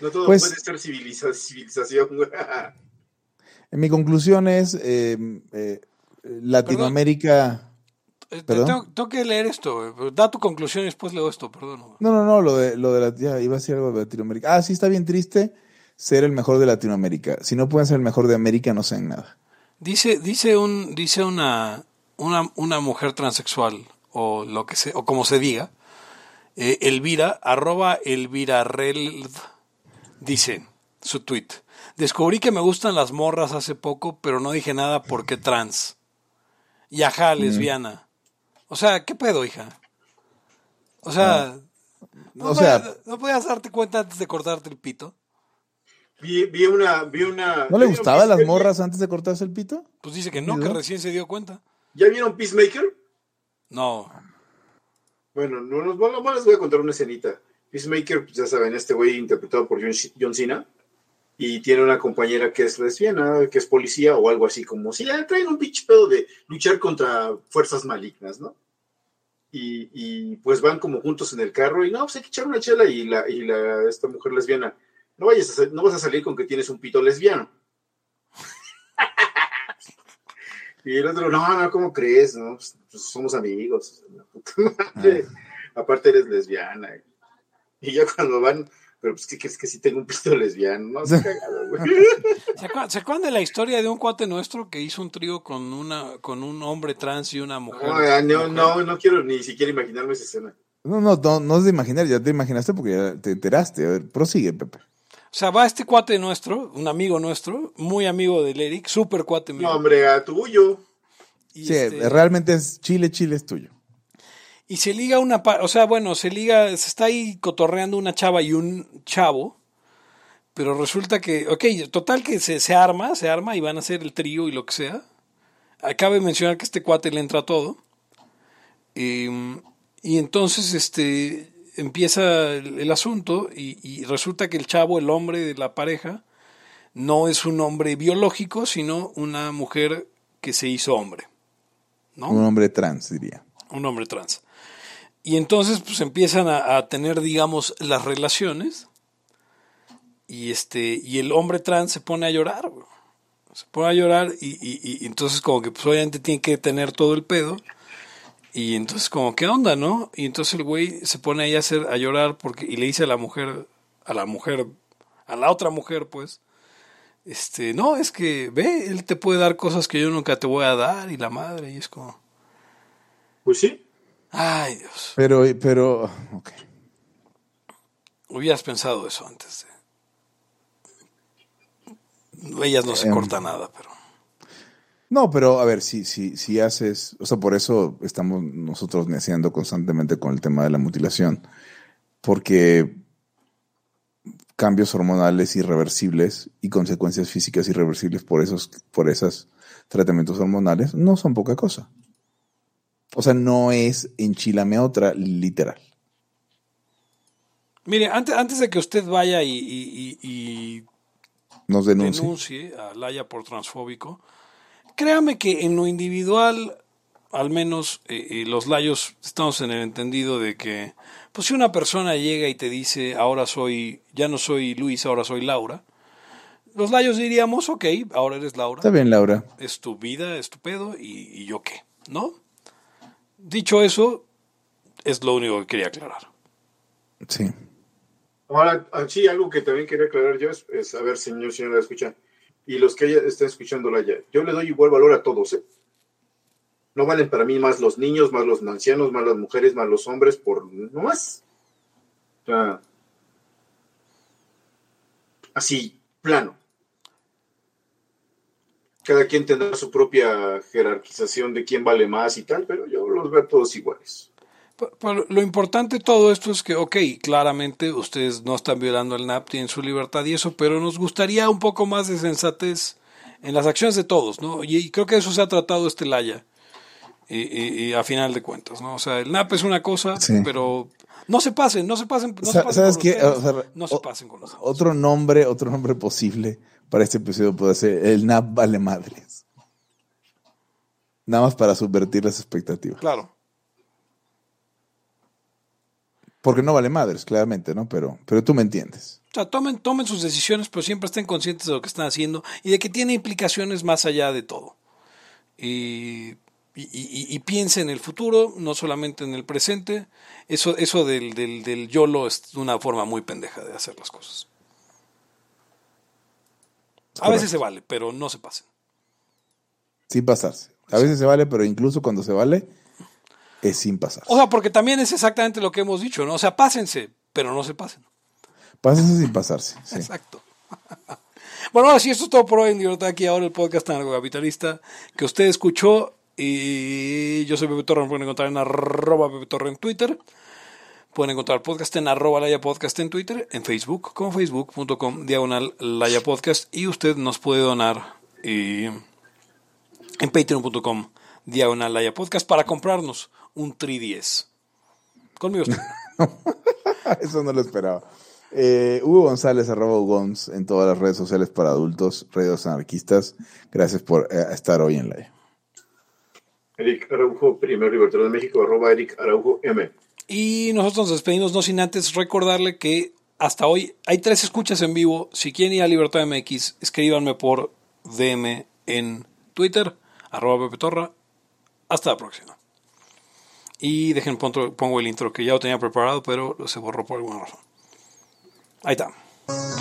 Speaker 2: No todo
Speaker 1: Pues-
Speaker 2: puede ser civiliza- civilización. güey.
Speaker 1: En mi conclusión es, eh, eh, Latinoamérica...
Speaker 3: eh,
Speaker 1: ¿Perdón?
Speaker 3: tengo, tengo que leer esto. eh, Da tu conclusión y después leo esto, perdón.
Speaker 1: No, no, no, lo de, lo de la, ya iba a decir algo de Latinoamérica. Ah, sí, está bien triste ser el mejor de Latinoamérica. Si no pueden ser el mejor de América, no sean nada.
Speaker 3: Dice, dice un, dice una, una, una mujer transexual, o lo que se, o como se diga, eh, Elvira, arroba Elvira Rel, dice su tweet. Descubrí que me gustan las morras hace poco, pero no dije nada porque trans. Y ajá, lesbiana. O sea, ¿qué pedo, hija? O sea, no,
Speaker 1: O sea-
Speaker 3: podías- ¿no podías darte cuenta antes de cortarte el pito?
Speaker 2: Vi, vi una, vi una.
Speaker 1: ¿No le
Speaker 2: ¿ya vieron
Speaker 1: gustaban las morras antes de cortarse el pito?
Speaker 3: Pues dice que no, que
Speaker 1: ¿No?
Speaker 3: recién se dio cuenta.
Speaker 2: ¿Ya vieron Peacemaker?
Speaker 3: No.
Speaker 2: Bueno, no, nos, bueno, bueno, les voy a contar una escenita. Peacemaker, pues ya saben, este güey interpretado por John, John Cena. Y tiene una compañera que es lesbiana, que es policía o algo así, como si le traen un pinche pedo de luchar contra fuerzas malignas, ¿no? Y, y, pues van como juntos en el carro y no, pues hay que echar una chela y la, y la esta mujer lesbiana, no vayas a, no vas a salir con que tienes un pito lesbiano. *laughs* y el otro, no, no, ¿cómo crees? No, pues, pues somos amigos. La puta madre. Aparte eres lesbiana. Y ya cuando van, pero pues, ¿qué crees que sí tengo un pito lesbiano? No, se cagado, güey. *laughs*
Speaker 3: ¿Se acuerdan, ¿Se acuerdan de la historia de un cuate nuestro que hizo un trío con una con un hombre trans y una mujer?
Speaker 2: No, ya, no, no, no quiero ni siquiera imaginarme esa escena.
Speaker 1: No, no, no, no es de imaginar, ya te imaginaste porque ya te enteraste. A ver, prosigue, Pepe.
Speaker 3: O sea, va este cuate nuestro, un amigo nuestro, muy amigo del Eric, súper cuate mío.
Speaker 2: No, hombre, a tuyo.
Speaker 3: y,
Speaker 1: Sí,
Speaker 3: este,
Speaker 1: realmente es Chile, Chile es tuyo.
Speaker 3: y se liga una, pa- o sea, bueno, se liga, se está ahí cotorreando una chava y un chavo, pero resulta que, ok, total que se, se arma, se arma y van a hacer el trío y lo que sea. Acabe de mencionar que este cuate le entra todo. Eh, y entonces, este, empieza el, el asunto y, y resulta que el chavo, el hombre de la pareja, no es un hombre biológico, sino una mujer que se hizo hombre. ¿no?
Speaker 1: Un hombre trans, diría.
Speaker 3: un hombre trans. Y entonces pues empiezan a, a tener, digamos, las relaciones y este y el hombre trans se pone a llorar, se pone a llorar y, y- y entonces como que pues obviamente tiene que tener todo el pedo y entonces como qué onda, ¿no? Y entonces el güey se pone ahí a hacer a llorar porque y le dice a la mujer a la mujer a la otra mujer pues este no es que ve él te puede dar cosas que yo nunca te voy a dar y la madre y es como
Speaker 2: Pues sí.
Speaker 3: ay Dios
Speaker 1: Pero, pero, ok.
Speaker 3: Hubieras pensado eso antes de... Ellas no se
Speaker 1: Em.
Speaker 3: corta nada, pero...
Speaker 1: No, pero a ver, si, si, si haces, o sea, por eso estamos nosotros neciando constantemente con el tema de la mutilación, porque cambios hormonales irreversibles y consecuencias físicas irreversibles por esos, por esos tratamientos hormonales no son poca cosa. O sea, no es enchilame otra, literal.
Speaker 3: Mire, antes, antes de que usted vaya y, y- y- y
Speaker 1: Nos denuncia.
Speaker 3: denuncie a Laya por transfóbico, créame que en lo individual, al menos eh, eh, los layos estamos en el entendido de que, pues si una persona llega y te dice, ahora soy, ya no soy Luis, ahora soy Laura, los layos diríamos, ok, ahora eres Laura.
Speaker 1: Está bien, Laura.
Speaker 3: es tu vida, es tu pedo, y, y yo qué, ¿no? Dicho eso, es lo único que quería aclarar.
Speaker 1: Sí.
Speaker 2: Ahora, ah, sí, algo que también quería aclarar yo es, es, a ver, señor, señora, escucha. Y los que ya están escuchándola ya, yo le doy igual valor a todos, ¿eh? No valen para mí más los niños, más los ancianos, más las mujeres, más los hombres, por no más. O sea, así, plano. Cada quien tendrá su propia jerarquización de quién vale más y tal, pero yo los veo todos iguales.
Speaker 3: Pero- lo importante de todo esto es que, ok, claramente ustedes no están violando el NAP, tienen su libertad y eso, pero nos gustaría un poco más de sensatez en las acciones de todos, ¿no? Y, y creo que eso se ha tratado este Laya, y, y- y a final de cuentas, ¿no? O sea, el NAP es una cosa,
Speaker 1: Sí.
Speaker 3: pero no se pasen, no se pasen, no se pasen
Speaker 1: ¿Sabes
Speaker 3: con
Speaker 1: qué?
Speaker 3: ustedes,
Speaker 1: O sea,
Speaker 3: no se
Speaker 1: o-
Speaker 3: pasen con nosotros.
Speaker 1: Otro nombre, otro nombre posible para este episodio puede ser el NAP vale madres. Nada más para subvertir las expectativas.
Speaker 3: Claro.
Speaker 1: Porque no vale madres, claramente, ¿no? Pero, pero tú me entiendes.
Speaker 3: O sea, tomen, tomen sus decisiones, pero siempre estén conscientes de lo que están haciendo y de que tiene implicaciones más allá de todo. Y, y, y- y piensen en el futuro, no solamente en el presente. Eso, eso del, del, del YOLO es una forma muy pendeja de hacer las cosas. A veces se vale, pero no se pasen.
Speaker 1: Sin pasarse. A veces se vale, pero incluso cuando se vale, es sin pasarse.
Speaker 3: O sea, porque también es exactamente lo que hemos dicho, ¿no? O sea, pásense, pero no se pasen.
Speaker 1: Pásense sin pasarse. sí.
Speaker 3: Exacto. *laughs* bueno, ahora sí, esto es todo por hoy en Libertad aquí ahora el podcast anarcocapitalista que usted escuchó y yo soy Pepe Torre, me pueden encontrar en arroba Pepe Torre en Twitter. Pueden encontrar el podcast en arroba Laya Podcast en Twitter, en Facebook, como facebook.com diagonal Laya Podcast y usted nos puede donar eh, en patreon.com diagonal Laya Podcast para comprarnos un 310. Conmigo. *laughs*
Speaker 1: Eso no lo esperaba. Eh, Hugo González, arroba Ugons, en todas las redes sociales para adultos, redes anarquistas. Gracias por eh, estar hoy en la.
Speaker 2: Eric Araujo, primer libertador de México, arroba Eric Araujo M.
Speaker 3: Y nosotros nos despedimos no sin antes recordarle que hasta hoy hay tres escuchas en vivo. Si quieren ir a Libertad MX, escríbanme por DM en Twitter, arroba Pepe Torra. Hasta la próxima. Y dejen, pongo, pongo el intro que ya lo tenía preparado, pero se borró por alguna razón. Ahí está.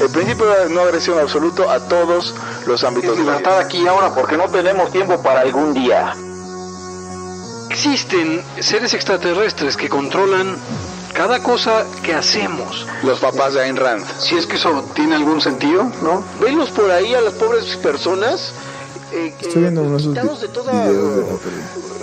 Speaker 4: El principio de no agresión absoluto a todos los ámbitos.
Speaker 6: Libertad aquí y ahora porque no tenemos tiempo para algún día. Existen seres extraterrestres que controlan cada cosa que hacemos.
Speaker 4: Los papás de Ayn Rand.
Speaker 6: Si es que eso tiene algún sentido, ¿no?
Speaker 5: Venlos por ahí a las pobres personas eh,
Speaker 1: Estoy viendo
Speaker 5: eh,
Speaker 1: uno de esos
Speaker 5: quitados de
Speaker 1: videos de
Speaker 5: eh,
Speaker 1: Apple.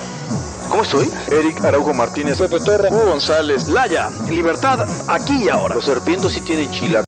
Speaker 5: ¿Cómo estoy?
Speaker 4: Eric Araujo Martínez, Pepe Torra, Hugo González,
Speaker 6: Laya, libertad aquí y ahora.
Speaker 5: Los serpientes sí tienen chila.